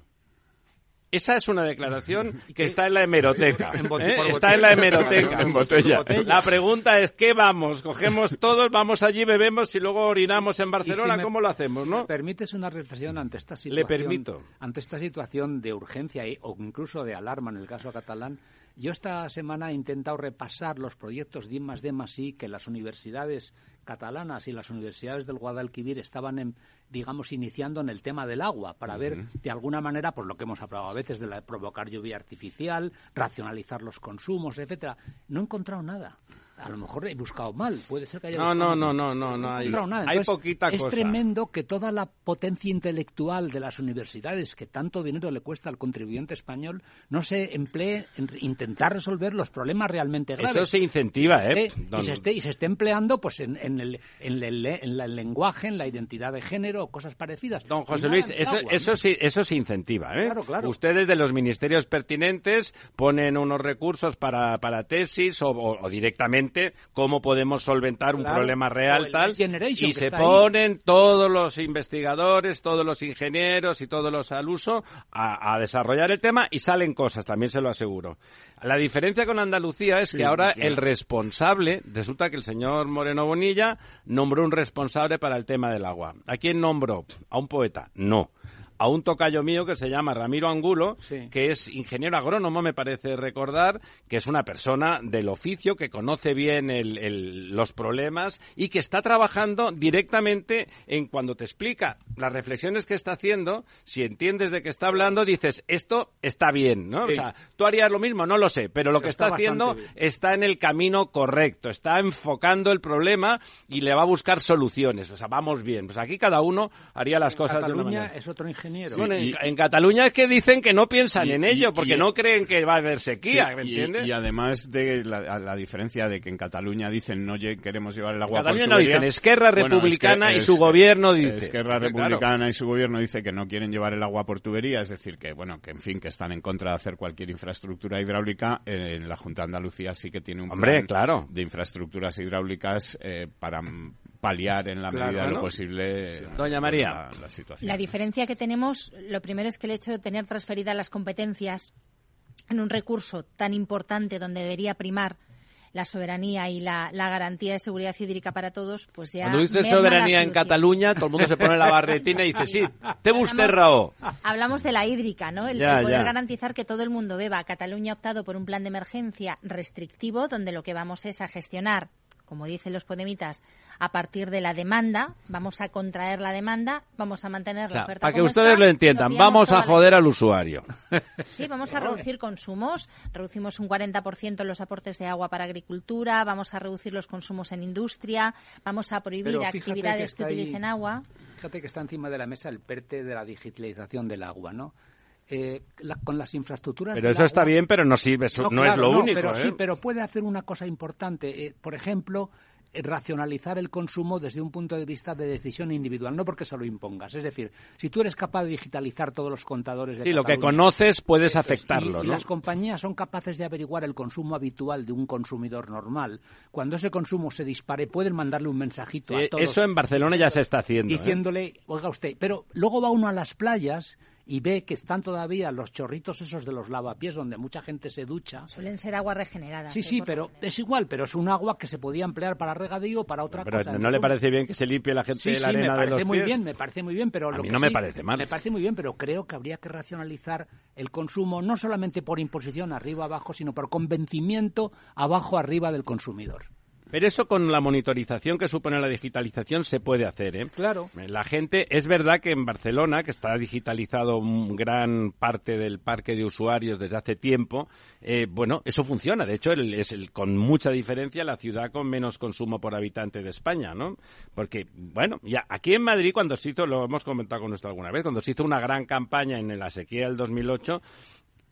Speaker 2: Esa es una declaración <laughs> que está en la hemeroteca.
Speaker 3: En
Speaker 2: ¿eh? Está en la hemeroteca.
Speaker 5: En botella.
Speaker 2: La pregunta es, ¿qué vamos? ¿Cogemos todos, vamos allí, bebemos y luego orinamos en Barcelona?
Speaker 3: si me-
Speaker 2: ¿Cómo lo hacemos, no?
Speaker 3: me permites una reflexión ante esta situación.
Speaker 2: Le permito.
Speaker 3: Ante esta situación de urgencia y- o incluso de alarma en el caso catalán, yo esta semana he intentado repasar los proyectos de I más D más I que las universidades catalanas y las universidades del Guadalquivir estaban, en, digamos, iniciando en el tema del agua, para ver de alguna manera, por lo que hemos hablado a veces, de la, provocar lluvia artificial, racionalizar los consumos, etcétera. No he encontrado nada. A lo mejor he buscado mal, puede ser que haya
Speaker 2: No, no, no, no, no, no
Speaker 3: he
Speaker 2: hay-
Speaker 3: nada.
Speaker 2: hay poquita
Speaker 3: es
Speaker 2: cosa.
Speaker 3: tremendo que toda la potencia intelectual de las universidades, que tanto dinero le cuesta al contribuyente español, no se emplee en intentar resolver los problemas realmente graves.
Speaker 2: Eso se incentiva,
Speaker 3: Y se
Speaker 2: ¿eh?
Speaker 3: esté-
Speaker 2: don-
Speaker 3: y, se esté, y se esté empleando pues en, en el, en el- en la- el lenguaje, en la identidad de género, cosas parecidas.
Speaker 2: Don José Luis, eso,
Speaker 3: agua, ¿no?
Speaker 2: eso, sí, eso se incentiva. ¿eh?
Speaker 3: Claro, claro.
Speaker 2: Ustedes de los ministerios pertinentes ponen unos recursos para, para tesis o, o- o directamente cómo podemos solventar un problema real
Speaker 3: el
Speaker 2: tal y se
Speaker 3: ahí.
Speaker 2: ponen todos los investigadores, todos los ingenieros y todos los al uso a, a desarrollar el tema y salen cosas, también se lo aseguro. La diferencia con Andalucía es que ahora el responsable, resulta que el señor Moreno Bonilla nombró un responsable para el tema del agua. ¿A quién nombró? ¿A un poeta? No. A un tocayo mío que se llama Ramiro Angulo,
Speaker 3: Sí.
Speaker 2: que es ingeniero agrónomo, me parece recordar, que es una persona del oficio, que conoce bien el- el- los problemas y que está trabajando directamente en cuando te explica las reflexiones que está haciendo, si entiendes de qué está hablando, dices, esto está bien, ¿no?
Speaker 3: Sí.
Speaker 2: O sea, tú harías lo mismo, no lo sé, pero lo que
Speaker 3: está
Speaker 2: está, haciendo
Speaker 3: bien.
Speaker 2: está en el camino correcto, está enfocando el problema y le va a buscar soluciones. O sea, vamos bien. Pues aquí cada uno haría las cosas de una manera.
Speaker 3: es otro ingeniero.
Speaker 2: Bueno, en,
Speaker 5: y-
Speaker 2: en Cataluña es que dicen que no piensan
Speaker 5: Y-
Speaker 2: en
Speaker 5: y-
Speaker 2: ello, porque
Speaker 5: y-
Speaker 2: no creen que va a haber sequía,
Speaker 5: Sí,
Speaker 2: ¿me
Speaker 5: y-
Speaker 2: entiendes?
Speaker 5: Y, además de la, la diferencia de que en Cataluña dicen no queremos llevar el agua por
Speaker 2: Cataluña no
Speaker 5: tubería.
Speaker 2: dicen, Esquerra
Speaker 5: Bueno,
Speaker 2: Republicana
Speaker 5: es que-
Speaker 2: y su
Speaker 5: es-
Speaker 2: gobierno dice.
Speaker 5: Esquerra
Speaker 2: Claro.
Speaker 5: Republicana y su gobierno dice que no quieren llevar el agua por tubería, es decir, que bueno, que en fin, que están en contra de hacer cualquier infraestructura hidráulica. En la Junta de Andalucía sí que tiene un
Speaker 2: Hombre,
Speaker 5: plan
Speaker 2: claro.
Speaker 5: de infraestructuras hidráulicas eh, para paliar en la
Speaker 2: Claro,
Speaker 5: medida de
Speaker 2: ¿no?
Speaker 5: lo posible
Speaker 2: Doña María.
Speaker 5: la, la situación.
Speaker 6: La diferencia que tenemos, lo primero es que el hecho de tener transferidas las competencias en un recurso tan importante donde debería primar la soberanía y la, la garantía de seguridad hídrica para todos, pues ya.
Speaker 2: Cuando dices soberanía en. Cataluña, todo el mundo se pone la <laughs> barretina y dice, sí, te busque Rao.
Speaker 6: Hablamos de la hídrica, ¿no? El,
Speaker 2: Ya,
Speaker 6: el poder
Speaker 2: ya.
Speaker 6: garantizar que todo el mundo beba. Cataluña ha optado por un plan de emergencia restrictivo donde lo que vamos es a gestionar como dicen los podemitas, a partir de la demanda, vamos a contraer la demanda, vamos a mantener la oferta.
Speaker 2: Para que ustedes lo entiendan, vamos a joder al usuario.
Speaker 6: Sí, vamos a reducir consumos, reducimos un 40% los aportes de agua para agricultura, vamos a reducir los consumos en industria, vamos a prohibir actividades que, utilicen agua.
Speaker 3: Fíjate que está encima de la mesa el PERTE de la digitalización del agua, ¿no? Eh, con las infraestructuras.
Speaker 2: Pero eso está bien, pero no sirve, no, es lo único.
Speaker 3: Pero
Speaker 2: sí,
Speaker 3: ¿eh? pero puede hacer una cosa importante. Eh, por ejemplo, racionalizar el consumo desde un punto de vista de decisión individual, no porque se lo impongas. Es decir, si tú eres capaz de digitalizar todos los contadores de
Speaker 2: Sí, lo que conoces puedes afectarlo,
Speaker 3: y, las compañías son capaces de averiguar el consumo habitual de un consumidor normal. Cuando ese consumo se dispare, pueden mandarle un mensajito a todos.
Speaker 2: Eso en Barcelona ya se está haciendo.
Speaker 3: Diciéndole, oiga usted, pero luego va uno a las playas y ve que están todavía los chorritos esos de los lavapiés donde mucha gente se ducha.
Speaker 6: Suelen ser agua regenerada.
Speaker 3: Sí, sí, pero es igual, pero es un agua que se podía emplear para regadío o para otra
Speaker 2: pero
Speaker 3: cosa.
Speaker 2: ¿No le parece bien que se limpie la gente la arena
Speaker 3: me parece
Speaker 2: muy
Speaker 3: bien, me parece muy bien, pero
Speaker 2: a
Speaker 3: lo
Speaker 2: mí
Speaker 3: que
Speaker 2: no me parece mal.
Speaker 3: Me parece muy bien, pero creo que habría que racionalizar el consumo no solamente por imposición arriba abajo, sino por convencimiento abajo arriba del consumidor.
Speaker 2: Pero eso con la monitorización que supone la digitalización se puede hacer, ¿eh?
Speaker 3: Claro.
Speaker 2: La gente, es verdad que en Barcelona, que está digitalizado gran parte del parque de usuarios desde hace tiempo, eh, bueno, eso funciona. De hecho, es el, con mucha diferencia la ciudad con menos consumo por habitante de España, ¿no? Porque, bueno, ya aquí en Madrid, cuando se hizo, lo hemos comentado con usted alguna vez, cuando se hizo una gran campaña en la sequía del 2008,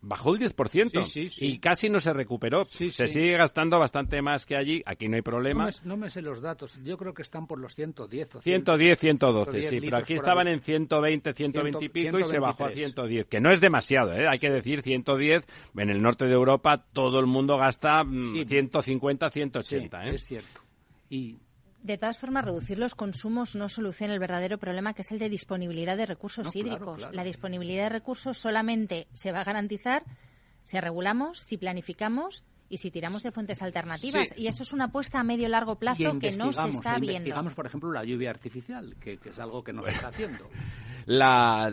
Speaker 2: bajó el 10% y casi no se recuperó. se sigue gastando bastante más que allí. Aquí no hay problema.
Speaker 3: No me, sé los datos. Yo creo que están por los 110 o
Speaker 2: 110, 112, sí. Pero aquí estaban en 120, 120 y pico y se bajó a 110. Que no es demasiado, ¿eh? Hay que decir 110. En el norte de Europa todo el mundo gasta 150, mm, 180, ¿eh?
Speaker 3: Es cierto. Y
Speaker 6: de todas formas, reducir los consumos no soluciona el verdadero problema, que es el de disponibilidad de recursos hídricos. La disponibilidad de recursos solamente se va a garantizar si regulamos, si planificamos y si tiramos de fuentes alternativas. Y eso es una apuesta a medio largo plazo que no se está viendo.
Speaker 3: Investigamos, por ejemplo, la lluvia artificial, que, es algo que no se <laughs> está haciendo.
Speaker 2: La,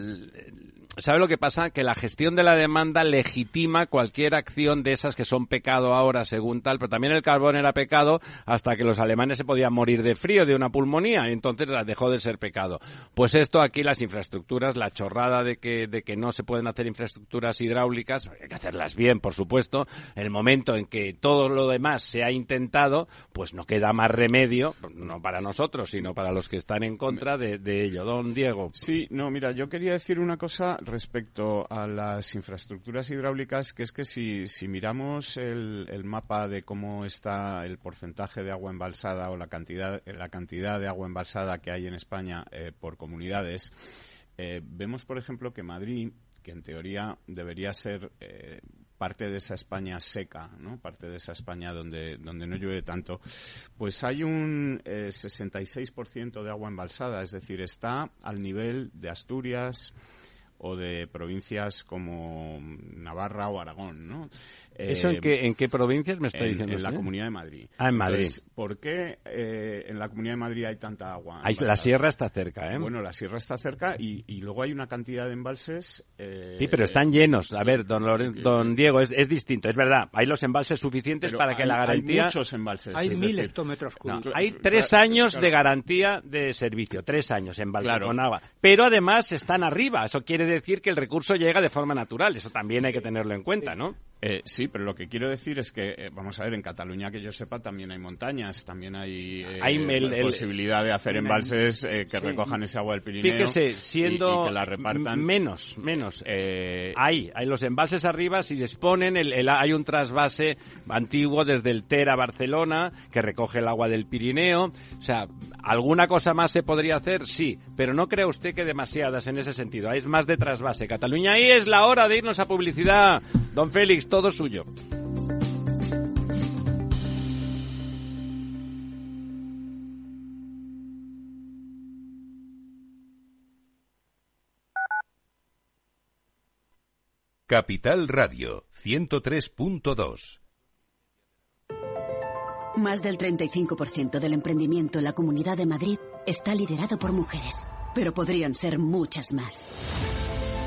Speaker 2: ¿Sabe lo que pasa? Que la gestión de la demanda legitima cualquier acción de esas que son pecado ahora, según tal, pero también el carbón era pecado hasta que los alemanes se podían morir de frío, de una pulmonía, y entonces dejó de ser pecado. Pues esto aquí, las infraestructuras, la chorrada de que, de que no se pueden hacer infraestructuras hidráulicas, hay que hacerlas bien, por supuesto, en el momento en que todo lo demás se ha intentado, pues no queda más remedio, no para nosotros, sino para los que están en contra de ello. Don Diego.
Speaker 5: Sí, no, mira, yo quería decir una cosa respecto a las infraestructuras hidráulicas, que es que si, si miramos el, el, mapa de cómo está el porcentaje de agua embalsada o la cantidad, la cantidad de agua embalsada que hay en España eh, por comunidades, eh, vemos, por ejemplo, que Madrid, que en teoría debería ser eh, parte de esa España seca, ¿no? Parte de esa España donde, donde no llueve tanto, pues hay un eh, 66% de agua embalsada, es decir, está al nivel de Asturias, o de provincias como Navarra o Aragón, ¿no?
Speaker 2: ¿Eso en, qué, en qué provincias me está diciendo
Speaker 5: En la Comunidad de Madrid.
Speaker 2: Ah, en Madrid.
Speaker 5: ¿Por qué eh, en la Comunidad de Madrid hay tanta agua?
Speaker 2: Hay, la sierra está cerca, ¿eh?
Speaker 5: Bueno, la sierra está cerca y, y luego hay una cantidad de embalses... Eh,
Speaker 2: sí, pero están llenos. A ver, don, don Diego, es, es, distinto. Es verdad, hay los embalses suficientes para que la garantía...
Speaker 5: Hay muchos embalses.
Speaker 3: Hay mil hectómetros cúbicos.
Speaker 2: hay tres años de garantía de servicio. Tres años en con agua. Pero además están arriba. Eso quiere decir que el recurso llega de forma natural. Eso también hay que tenerlo en cuenta, ¿no?
Speaker 5: Eh, sí, pero lo que quiero decir es que, eh, vamos a ver, en Cataluña, que yo sepa, también hay montañas, también hay, eh, hay posibilidad de hacer embalses que recojan ese agua del Pirineo.
Speaker 2: Fíjese, siendo y, que la repartan. Menos, menos. hay, hay los embalses arriba, si disponen, el, hay un trasvase antiguo desde el Ter a Barcelona que recoge el agua del Pirineo. O sea, ¿alguna cosa más se podría hacer? Sí, pero no crea usted que demasiadas en ese sentido. Hay más de trasvase. Cataluña, ahí es la hora de irnos a publicidad. Don Félix, todo suyo.
Speaker 1: Capital Radio 103.2
Speaker 7: Más del 35% del emprendimiento en la Comunidad de Madrid está liderado por mujeres, pero podrían ser muchas más.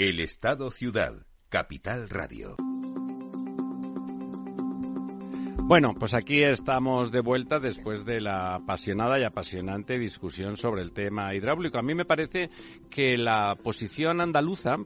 Speaker 1: El Estado Ciudad, Capital Radio.
Speaker 2: Bueno, pues aquí estamos de vuelta después de la apasionada y apasionante discusión sobre el tema hidráulico. A mí me parece que la posición andaluza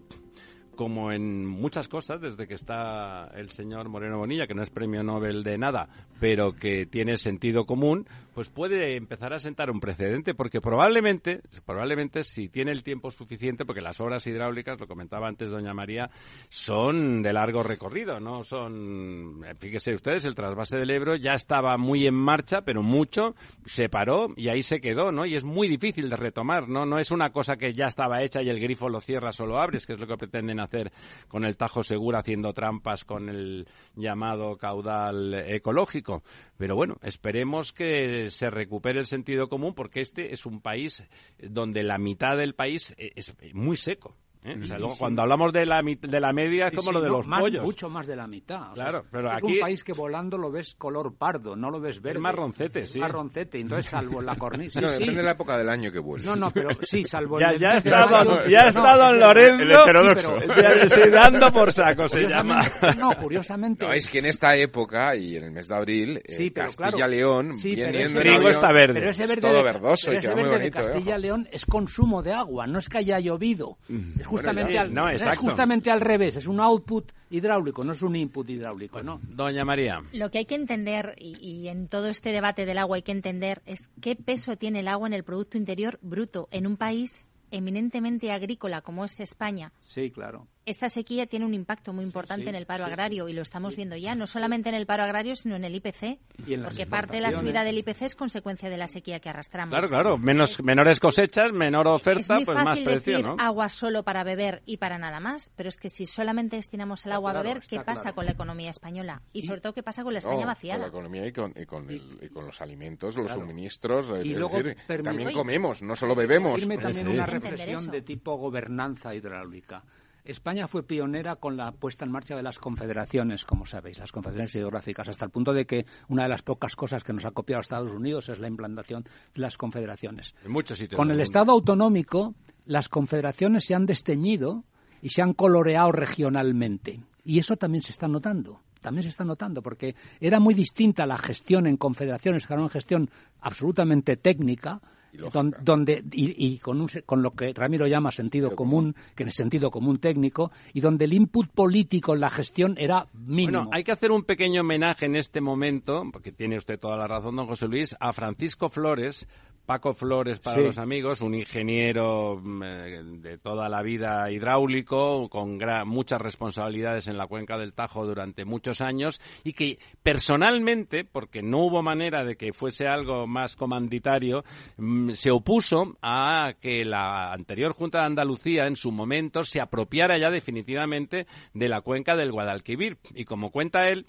Speaker 2: como en muchas cosas, desde que está el señor Moreno Bonilla, que no es premio Nobel de nada, pero que tiene sentido común, pues puede empezar a sentar un precedente, porque probablemente, probablemente si tiene el tiempo suficiente, porque las obras hidráulicas, lo comentaba antes doña María, son de largo recorrido, no son, fíjese ustedes, el trasvase del Ebro ya estaba muy en marcha, pero mucho, se paró y ahí se quedó, ¿no? Y es muy difícil de retomar, ¿no? No es una cosa que ya estaba hecha y el grifo lo cierras o lo abres, que es lo que pretenden hacer con el Tajo Segura haciendo trampas con el llamado caudal ecológico. Pero bueno, esperemos que se recupere el sentido común porque este es un país donde la mitad del país es muy seco. ¿Eh? O sea, luego, cuando hablamos de la, de la media es como lo de
Speaker 3: no,
Speaker 2: los
Speaker 3: más,
Speaker 2: pollos.
Speaker 3: Mucho más de la mitad. O
Speaker 2: Claro,
Speaker 3: sea,
Speaker 2: pero
Speaker 3: es
Speaker 2: aquí-
Speaker 3: un país que volando lo ves color pardo, no lo ves verde.
Speaker 2: marroncete,
Speaker 3: Es
Speaker 2: sí.
Speaker 3: marroncete, entonces salvo la cornisa. <laughs>
Speaker 4: No,
Speaker 3: sí, sí.
Speaker 4: depende de la época del año que vuelve.
Speaker 3: No, no, pero sí, salvo
Speaker 2: Ya,
Speaker 3: el
Speaker 2: ya
Speaker 3: 23 de
Speaker 2: está don, ya
Speaker 3: No,
Speaker 2: está don
Speaker 3: es que-
Speaker 2: Lorenzo.
Speaker 5: El heterodoxo.
Speaker 3: Sí, pero- <laughs>
Speaker 2: sí, dando por saco se llama.
Speaker 3: No, curiosamente.
Speaker 4: No, es que en esta época y en el mes de abril,
Speaker 3: Sí,
Speaker 4: eh. Castilla-León
Speaker 3: Sí,
Speaker 4: viene
Speaker 3: pero
Speaker 4: yendo
Speaker 3: ese
Speaker 4: en
Speaker 2: trigo está verde.
Speaker 3: Pero ese
Speaker 4: Es
Speaker 3: verde,
Speaker 4: todo
Speaker 3: de,
Speaker 4: verdoso y queda muy bonito, ¿eh?
Speaker 3: Castilla-León es consumo de agua, no es que haya llovido. Es justamente, al,
Speaker 2: no,
Speaker 3: es justamente al revés, es un output hidráulico, no es un input hidráulico, ¿no?
Speaker 2: Doña María.
Speaker 6: Lo que hay que entender, y, y en todo este debate del agua hay que entender, es qué peso tiene el agua en el Producto Interior Bruto en un país eminentemente agrícola como es España.
Speaker 3: Sí, claro.
Speaker 6: Esta sequía tiene un impacto muy importante
Speaker 3: sí,
Speaker 6: en el paro
Speaker 3: sí,
Speaker 6: agrario y lo estamos viendo ya, no solamente en el paro agrario, sino en el IPC,
Speaker 3: Y en
Speaker 6: porque parte de la subida del IPC es consecuencia de la sequía que arrastramos.
Speaker 2: Claro, claro. Menos, menores cosechas, menor
Speaker 6: Es
Speaker 2: oferta,
Speaker 6: muy
Speaker 2: pues más
Speaker 6: fácil
Speaker 2: precio,
Speaker 6: decir
Speaker 2: ¿no?
Speaker 6: agua solo para beber y para nada más, pero es que si solamente destinamos el agua
Speaker 3: claro,
Speaker 6: a beber, ¿qué pasa
Speaker 3: claro.
Speaker 6: con la economía española? Y sobre todo, ¿qué pasa con la
Speaker 4: No,
Speaker 6: España
Speaker 4: con
Speaker 6: vaciada?
Speaker 4: la economía y con, y con, el- y con los alimentos, los
Speaker 3: Claro.
Speaker 4: suministros.
Speaker 3: Y
Speaker 4: es
Speaker 3: luego
Speaker 4: decir, también comemos, no solo bebemos.
Speaker 3: Irme también
Speaker 2: Sí.
Speaker 3: una reflexión de tipo gobernanza hidráulica. España fue pionera con la puesta en marcha de las confederaciones, como sabéis, las confederaciones hidrográficas, hasta el punto de que una de las pocas cosas que nos ha copiado Estados Unidos es la implantación de las confederaciones.
Speaker 2: En muchos sitios.
Speaker 3: Con el. Estado autonómico, las confederaciones se han desteñido y se han coloreado regionalmente. Y eso también se está notando. También se está notando, porque era muy distinta la gestión en confederaciones, que era una gestión absolutamente técnica. Don- donde y, y con, un se- con lo que Ramiro llama sentido
Speaker 4: Sentido
Speaker 3: común, que es sentido común técnico, y donde el input político en la gestión era mínimo.
Speaker 2: Bueno, hay que hacer un pequeño homenaje en este momento, porque tiene usted toda la razón, don José Luis, a Francisco Flores, Paco Flores para
Speaker 3: Sí.
Speaker 2: los amigos, un ingeniero mm, eh, de toda la vida hidráulico, con muchas responsabilidades en la cuenca del Tajo durante muchos años, y que personalmente, porque no hubo manera de que fuese algo más comanditario, mm, se opuso a que la anterior Junta de Andalucía en su momento se apropiara ya definitivamente de la cuenca del Guadalquivir. Y como cuenta él,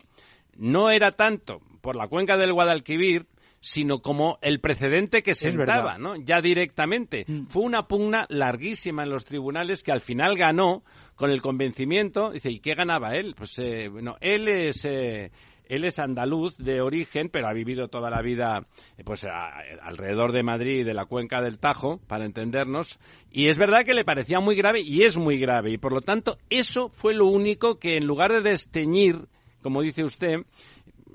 Speaker 2: no era tanto por la cuenca del Guadalquivir, sino como el precedente que sentaba. ¿no? Ya directamente. Fue una pugna larguísima en los tribunales que al final ganó con el convencimiento. Dice, ¿y qué ganaba él? Pues, eh, bueno, él es... eh, él es andaluz de origen, pero ha vivido toda la vida eh, pues a- alrededor de Madrid y de la cuenca del Tajo, para entendernos. Y es verdad que le parecía muy grave y es muy grave. Y por lo tanto, eso fue lo único que en lugar de desteñir, como dice usted,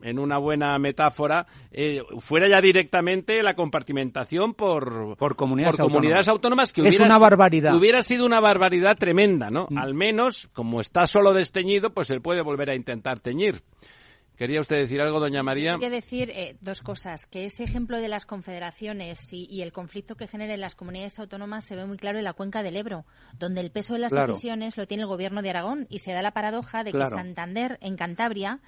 Speaker 2: en una buena metáfora, eh, fuera ya directamente la compartimentación por,
Speaker 3: Por comunidades
Speaker 2: comunidades autónomas, que
Speaker 3: Es
Speaker 2: hubiera,
Speaker 3: una barbaridad.
Speaker 2: hubiera sido una barbaridad tremenda, ¿no?
Speaker 3: Mm.
Speaker 2: Al menos, como está solo desteñido, pues él puede volver a intentar teñir. ¿Quería usted decir algo, doña María?
Speaker 6: Quería decir eh, dos cosas. Que ese ejemplo de las confederaciones y, el conflicto que genera en las comunidades autónomas se ve muy claro en la cuenca del Ebro, donde el peso de las decisiones lo tiene el gobierno de Aragón y se da la paradoja de que Santander, en Cantabria,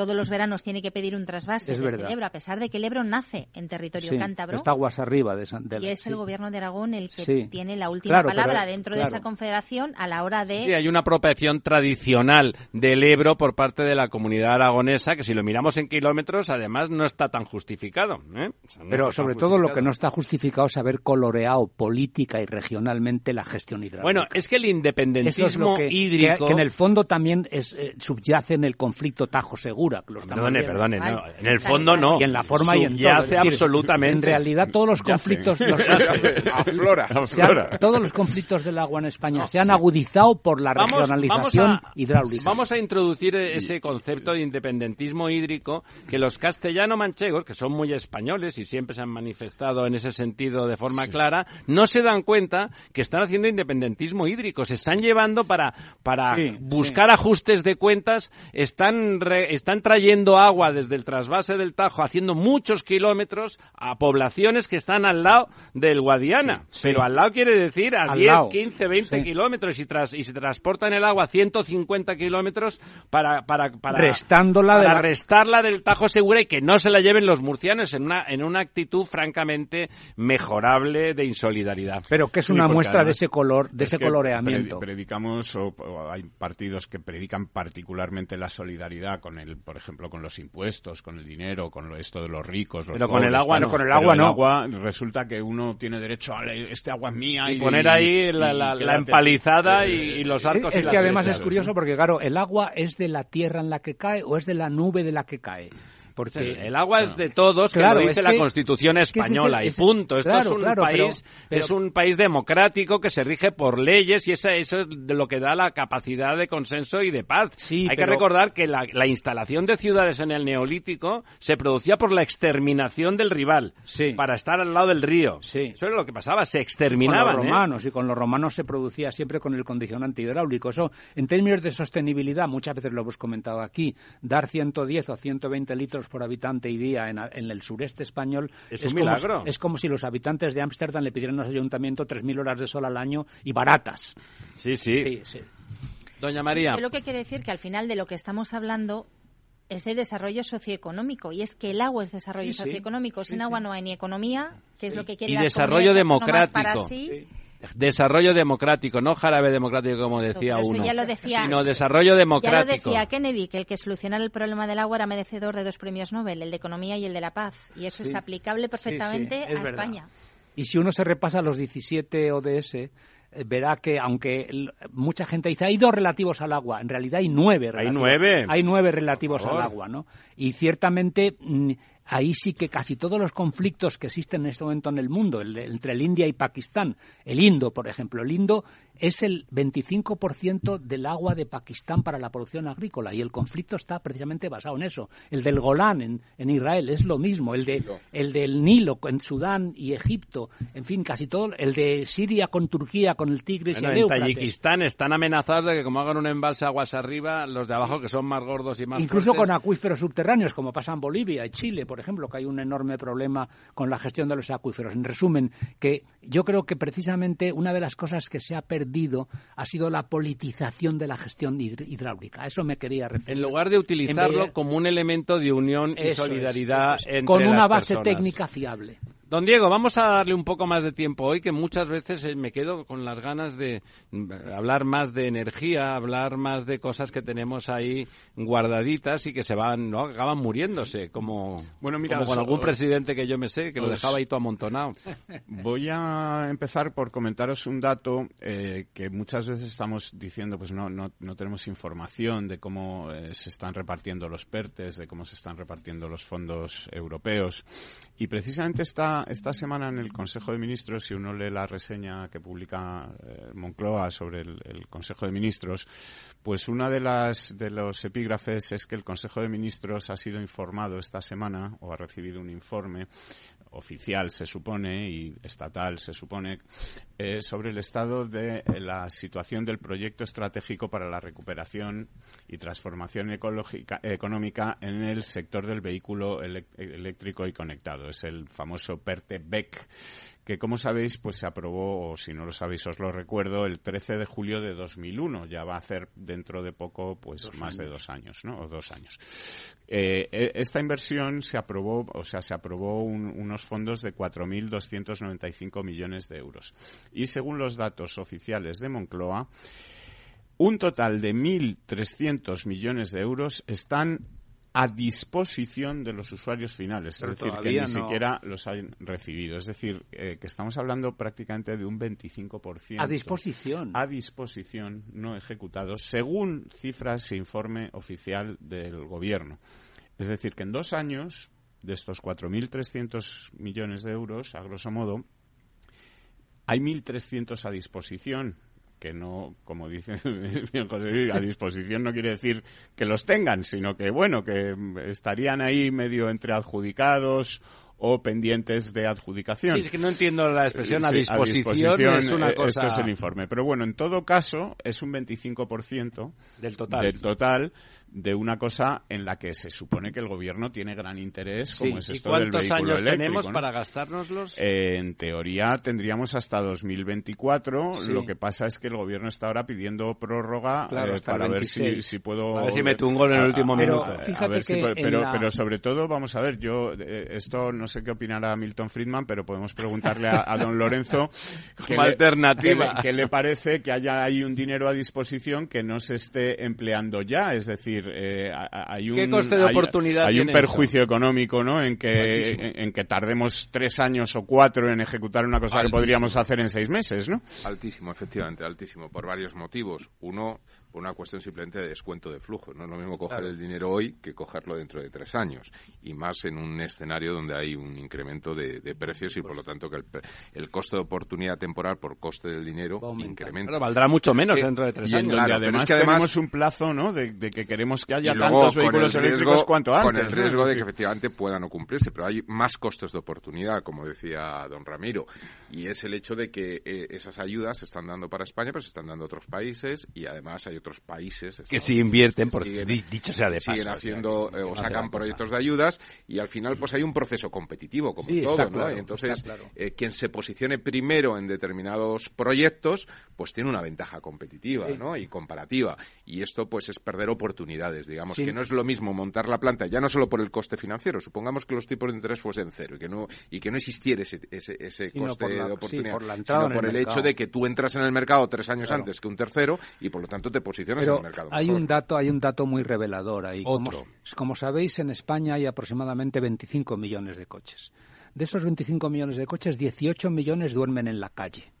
Speaker 6: todos los veranos tiene que pedir un trasvase de este Ebro, a pesar de que el Ebro nace en territorio cántabro.
Speaker 3: Está aguas arriba de,
Speaker 6: Y es el gobierno de Aragón el que tiene la última palabra dentro de esa confederación a la hora de...
Speaker 2: Sí, hay una apropiación tradicional del Ebro por parte de la comunidad aragonesa que si lo miramos en kilómetros además no está tan justificado. ¿eh?
Speaker 3: pero sobre todo lo que no está justificado es haber coloreado política y regionalmente la gestión hidráulica.
Speaker 2: Bueno, es que el independentismo hídrico...
Speaker 3: Que, en el fondo también es, eh, subyace en el conflicto Tajo Seguro
Speaker 2: perdone, perdone, no. En el fondo no.
Speaker 3: Y en la forma y en todo.
Speaker 2: hace absolutamente.
Speaker 3: En realidad todos los <laughs> conflictos... <laughs> todos los conflictos del agua en España se han agudizado por la regionalización hidráulica.
Speaker 2: Vamos a introducir ese concepto de independentismo hídrico que los castellano-manchegos, que son muy españoles y siempre se han manifestado en ese sentido de forma clara, no se dan cuenta que están haciendo independentismo hídrico. Se están llevando para, para buscar ajustes de cuentas, están, están trayendo agua desde el trasvase del Tajo, haciendo muchos kilómetros a poblaciones que están al lado del Guadiana. Pero al lado quiere decir a 10, 15, 20 kilómetros y, tras, y se transportan el agua a 150 kilómetros para, para, para,
Speaker 3: Restándola
Speaker 2: para de restarla del Tajo Segura y que no se la lleven los murcianos en una, en una actitud francamente mejorable de insolidaridad.
Speaker 3: Pero que es una muestra de ese color, de ese coloreamiento.
Speaker 5: Predicamos, o hay partidos que predican particularmente la solidaridad con el por ejemplo, con los impuestos, con el dinero, con lo, esto de los ricos.
Speaker 2: Pero con el agua no,
Speaker 5: con el agua no. agua resulta que uno tiene derecho a este agua es mía.
Speaker 2: Y, poner ahí la, empalizada y, los arcos.
Speaker 3: Es, que además es curioso porque, claro, el agua es de la tierra en la que cae o es de la nube de la que cae.
Speaker 2: Porque el agua es de todos, claro, que lo dice la Constitución española y punto. Esto es un país es un país democrático que se rige por leyes y eso es de lo que da la capacidad de consenso y de paz. Hay que recordar que la, instalación de ciudades en el neolítico se producía por la exterminación del rival para estar al lado del río. Eso era lo que pasaba, se exterminaban.
Speaker 3: Con
Speaker 2: los
Speaker 3: ¿eh? romanos y con los romanos se producía siempre con el condicionante hidráulico. Eso en términos de sostenibilidad, muchas veces lo hemos comentado aquí, dar 110 o 120 litros por habitante y día en, el sureste español
Speaker 2: es, un milagro.
Speaker 3: es como si los habitantes de Ámsterdam le pidieran al ayuntamiento 3.000 horas de sol al año y baratas.
Speaker 2: Sí, sí. Doña María.
Speaker 6: lo que quiere decir que al final de lo que estamos hablando es de desarrollo socioeconómico y es que el agua es desarrollo socioeconómico. Sin agua no hay ni economía, que es lo que quiere
Speaker 2: y desarrollo democrático. Desarrollo democrático, no jarabe democrático como decía uno,
Speaker 6: ya lo decía,
Speaker 2: sino desarrollo democrático.
Speaker 6: Ya lo decía Kennedy, que el que solucionara el problema del agua era merecedor de dos premios Nobel, el de Economía y el de la Paz. Y eso es aplicable perfectamente a España.
Speaker 3: Y si uno se repasa los 17 ODS, eh, verá que aunque mucha gente dice hay dos relativos al agua, en realidad hay nueve.
Speaker 2: Hay nueve.
Speaker 3: Hay nueve relativos al agua, ¿no? Y ciertamente mm, ahí sí que casi todos los conflictos que existen en este momento en el mundo, entre el India y Pakistán, el Indo, por ejemplo, el Indo es el 25% del agua de Pakistán para la producción agrícola y el conflicto está precisamente basado en eso. El del Golán en, Israel es lo mismo, el, de, el del Nilo en Sudán y Egipto, en fin, casi todo, el de Siria con Turquía, con el Tigris y el
Speaker 2: En Tayikistán están amenazados de que como hagan un embalse aguas arriba, los de abajo que son más gordos y más
Speaker 3: Incluso con acuíferos subterráneos, como pasa en Bolivia y Chile, por ejemplo, que hay un enorme problema con la gestión de los acuíferos. En resumen, que yo creo que precisamente una de las cosas que se ha perdido ha sido la politización de la gestión hidráulica. eso me quería referir.
Speaker 2: En lugar de utilizarlo como un elemento de unión y solidaridad entre
Speaker 3: Con una base técnica fiable.
Speaker 2: Don Diego, vamos a darle un poco más de tiempo hoy, que muchas veces eh, me quedo con las ganas de mm, hablar más de energía, hablar más de cosas que tenemos ahí guardaditas y que se van, ¿no? Acaban muriéndose, como, bueno, mira, con algún presidente que yo me sé, que lo dejaba ahí todo amontonado. <laughs>
Speaker 5: Voy a empezar por comentaros un dato eh, que muchas veces estamos diciendo, pues no, no, no tenemos información de cómo eh, se están repartiendo los PERTES, de cómo se están repartiendo los fondos europeos. Y precisamente está esta, semana en el Consejo de Ministros, si uno lee la reseña que publica eh, Moncloa sobre el, Consejo de Ministros, pues una de las de los epígrafes es que el Consejo de Ministros ha sido informado esta semana o ha recibido un informe oficial se supone y estatal se supone eh, sobre el estado de la situación del proyecto estratégico para la recuperación y transformación ecológica, económica en el sector del vehículo eléctrico y conectado. Es el famoso PERTE-BEC que como sabéis, pues se aprobó, o si no lo sabéis os lo recuerdo, el 13 de julio de 2001. Ya va a hacer dentro de poco, pues más de dos años, ¿no? O dos años. Eh, e, esta inversión se aprobó, o sea, se aprobó unos fondos de 4.295 millones de euros. Y según los datos oficiales de Moncloa, un total de 1.300 millones de euros están a disposición de los usuarios finales, es decir, que ni siquiera los han recibido. Es decir, eh, que estamos hablando prácticamente de un 25%.
Speaker 3: A disposición.
Speaker 5: A disposición, no ejecutados, según cifras e informe oficial del Gobierno. Es decir, que en dos años, de estos 4.300 millones de euros, a grosso modo, hay 1.300 a disposición que no, como dice <laughs> José a disposición no quiere decir que los tengan, sino que, bueno, que estarían ahí medio entre adjudicados o pendientes de adjudicación.
Speaker 2: Sí, es que no entiendo la expresión a, disposición, es una cosa...
Speaker 5: Eh, esto es el informe. Pero bueno, en todo caso, es un 25%
Speaker 2: del total.
Speaker 5: Del total de una cosa en la que se supone que el gobierno tiene gran interés, como es esto del vehículo
Speaker 2: años
Speaker 5: eléctrico.
Speaker 2: tenemos para gastárnoslos?
Speaker 5: Eh, en teoría tendríamos hasta 2024. Lo que pasa es que el gobierno está ahora pidiendo prórroga
Speaker 3: eh,
Speaker 5: para ver si, si, puedo.
Speaker 2: A ver si me tungo en el último
Speaker 3: minuto.
Speaker 5: Pero, pero, sobre todo, vamos a ver, yo eh, esto no sé qué opinará Milton Friedman, pero podemos preguntarle a, don Lorenzo <laughs>
Speaker 2: como alternativa.
Speaker 5: qué le parece que haya ahí un dinero a disposición que no se esté empleando ya, es decir eh, hay un,
Speaker 2: ¿Qué coste de oportunidad
Speaker 5: hay, un perjuicio económico, ¿no? En que, en, que tardemos tres años o cuatro en ejecutar una cosa que podríamos hacer en seis meses, ¿no?
Speaker 4: Altísimo, efectivamente, altísimo, por varios motivos. Uno, por una cuestión simplemente de descuento de flujo. No es lo mismo coger el dinero hoy que cogerlo dentro de tres años. Y más en un escenario donde hay un incremento de, precios y por lo tanto que el, coste de oportunidad temporal por coste del dinero incrementa.
Speaker 2: Pero valdrá mucho menos dentro de tres años.
Speaker 5: Y además, que además tenemos un plazo ¿no? De, que queremos que haya tantos vehículos eléctricos cuanto antes.
Speaker 4: Con el riesgo de que efectivamente puedan no cumplirse. Pero hay más costes de oportunidad, como decía don Ramiro. Y es el hecho de que eh, esas ayudas se están dando para España, pero se están dando a otros países y además hay otros países
Speaker 2: que sí invierten, por dicho sea de paso.
Speaker 4: Siguen haciendo eh, o, sacan proyectos de ayudas y al final pues hay un proceso competitivo como todo, ¿no? Entonces, eh, quien se posicione primero en determinados proyectos, pues tiene una ventaja competitiva, ¿no? Y comparativa. Y esto pues es perder oportunidades, digamos, que no es lo mismo montar la planta, ya no solo por el coste financiero, supongamos que los tipos de interés fuesen cero y que no y que no existiera ese, ese, ese coste de oportunidad, sino por el, hecho de que tú entras en el mercado tres años antes que un tercero y por lo tanto te posicionas
Speaker 3: hay un dato, hay un dato muy revelador ahí. Como, sabéis, en España hay aproximadamente 25 millones de coches. De esos 25 millones de coches, 18 millones duermen en la calle.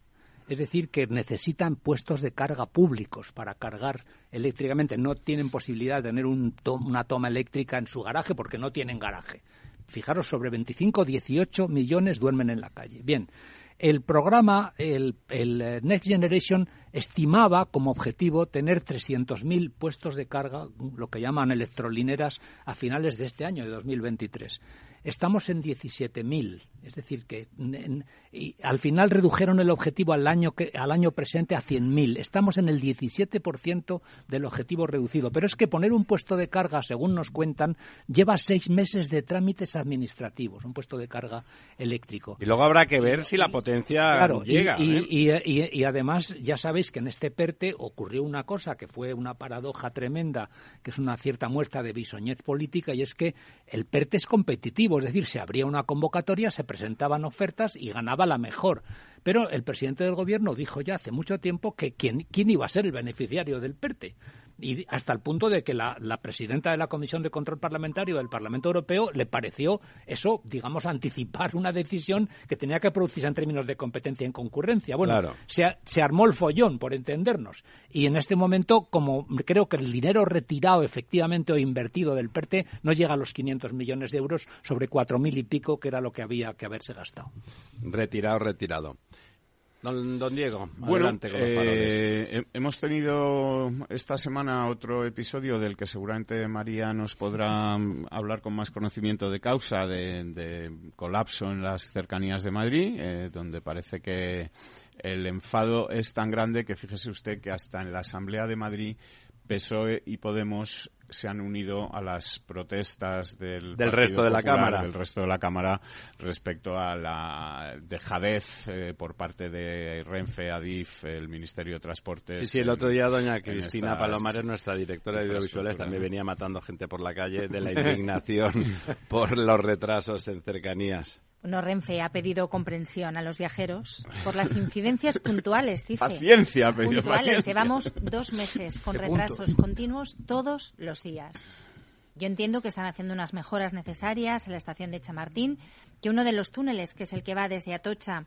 Speaker 3: Es decir, que necesitan puestos de carga públicos para cargar eléctricamente. No tienen posibilidad de tener una toma eléctrica en su garaje porque no tienen garaje. Fijaros, sobre 25, 18 millones duermen en la calle. Bien, el programa, el, eh, Next Generation, estimaba como objetivo tener 300.000 puestos de carga, lo que llaman electrolineras, a finales de este año, de 2023. Estamos en 17.000, es decir, que y al final redujeron el objetivo al año, que, al año presente a 100.000. Estamos en el 17% del objetivo reducido. Pero es que poner un puesto de carga, según nos cuentan, lleva seis meses de trámites administrativos, un puesto de carga eléctrico.
Speaker 2: Y luego habrá que ver si la potencia llega.
Speaker 3: ¿eh? Y, y, además, ya sabéis que en este PERTE ocurrió una cosa que fue una paradoja tremenda, que es una cierta muestra de bisoñez política, y es que el PERTE es competitivo es decir, se abría una convocatoria, se presentaban ofertas y ganaba la mejor. Pero el presidente del gobierno dijo ya hace mucho tiempo que quién, quién iba a ser el beneficiario del PERTE y hasta el punto de que la, presidenta de la Comisión de Control Parlamentario del Parlamento Europeo le pareció eso, digamos, anticipar una decisión que tenía que producirse en términos de competencia en concurrencia. Bueno, se, se, armó el follón, por entendernos. Y en este momento, como creo que el dinero retirado efectivamente o invertido del PERTE no llega a los 500 millones de euros sobre 4.000 y pico, que era lo que había que haberse gastado.
Speaker 2: Retirado, retirado. Don, don Diego,
Speaker 5: Bueno,
Speaker 2: adelante con los faroles.
Speaker 5: eh, he- hemos tenido esta semana otro episodio del que seguramente María nos podrá mm, hablar con más conocimiento de causa de, de colapso en las cercanías de Madrid, eh, donde parece que el enfado es tan grande que fíjese usted que hasta en la Asamblea de Madrid PSOE y Podemos se han unido a las protestas del,
Speaker 2: Del resto de la Cámara.
Speaker 5: del resto de la Cámara respecto a la dejadez eh, por parte de Renfe, Adif, el Ministerio de Transportes.
Speaker 2: Sí, sí, el otro
Speaker 5: en-
Speaker 2: día doña Cristina Palomares, nuestra directora de audiovisuales, también venía matando gente por la calle de la indignación <laughs> por los retrasos en cercanías.
Speaker 6: Bueno, Renfe ha pedido comprensión a los viajeros por las incidencias <laughs> puntuales, dice.
Speaker 5: Paciencia, ha pedido
Speaker 6: puntuales.
Speaker 5: paciencia.
Speaker 6: Llevamos dos meses con retrasos continuos todos los días. Yo entiendo que están haciendo unas mejoras necesarias en la estación de Chamartín, que uno de los túneles, que es el que va desde Atocha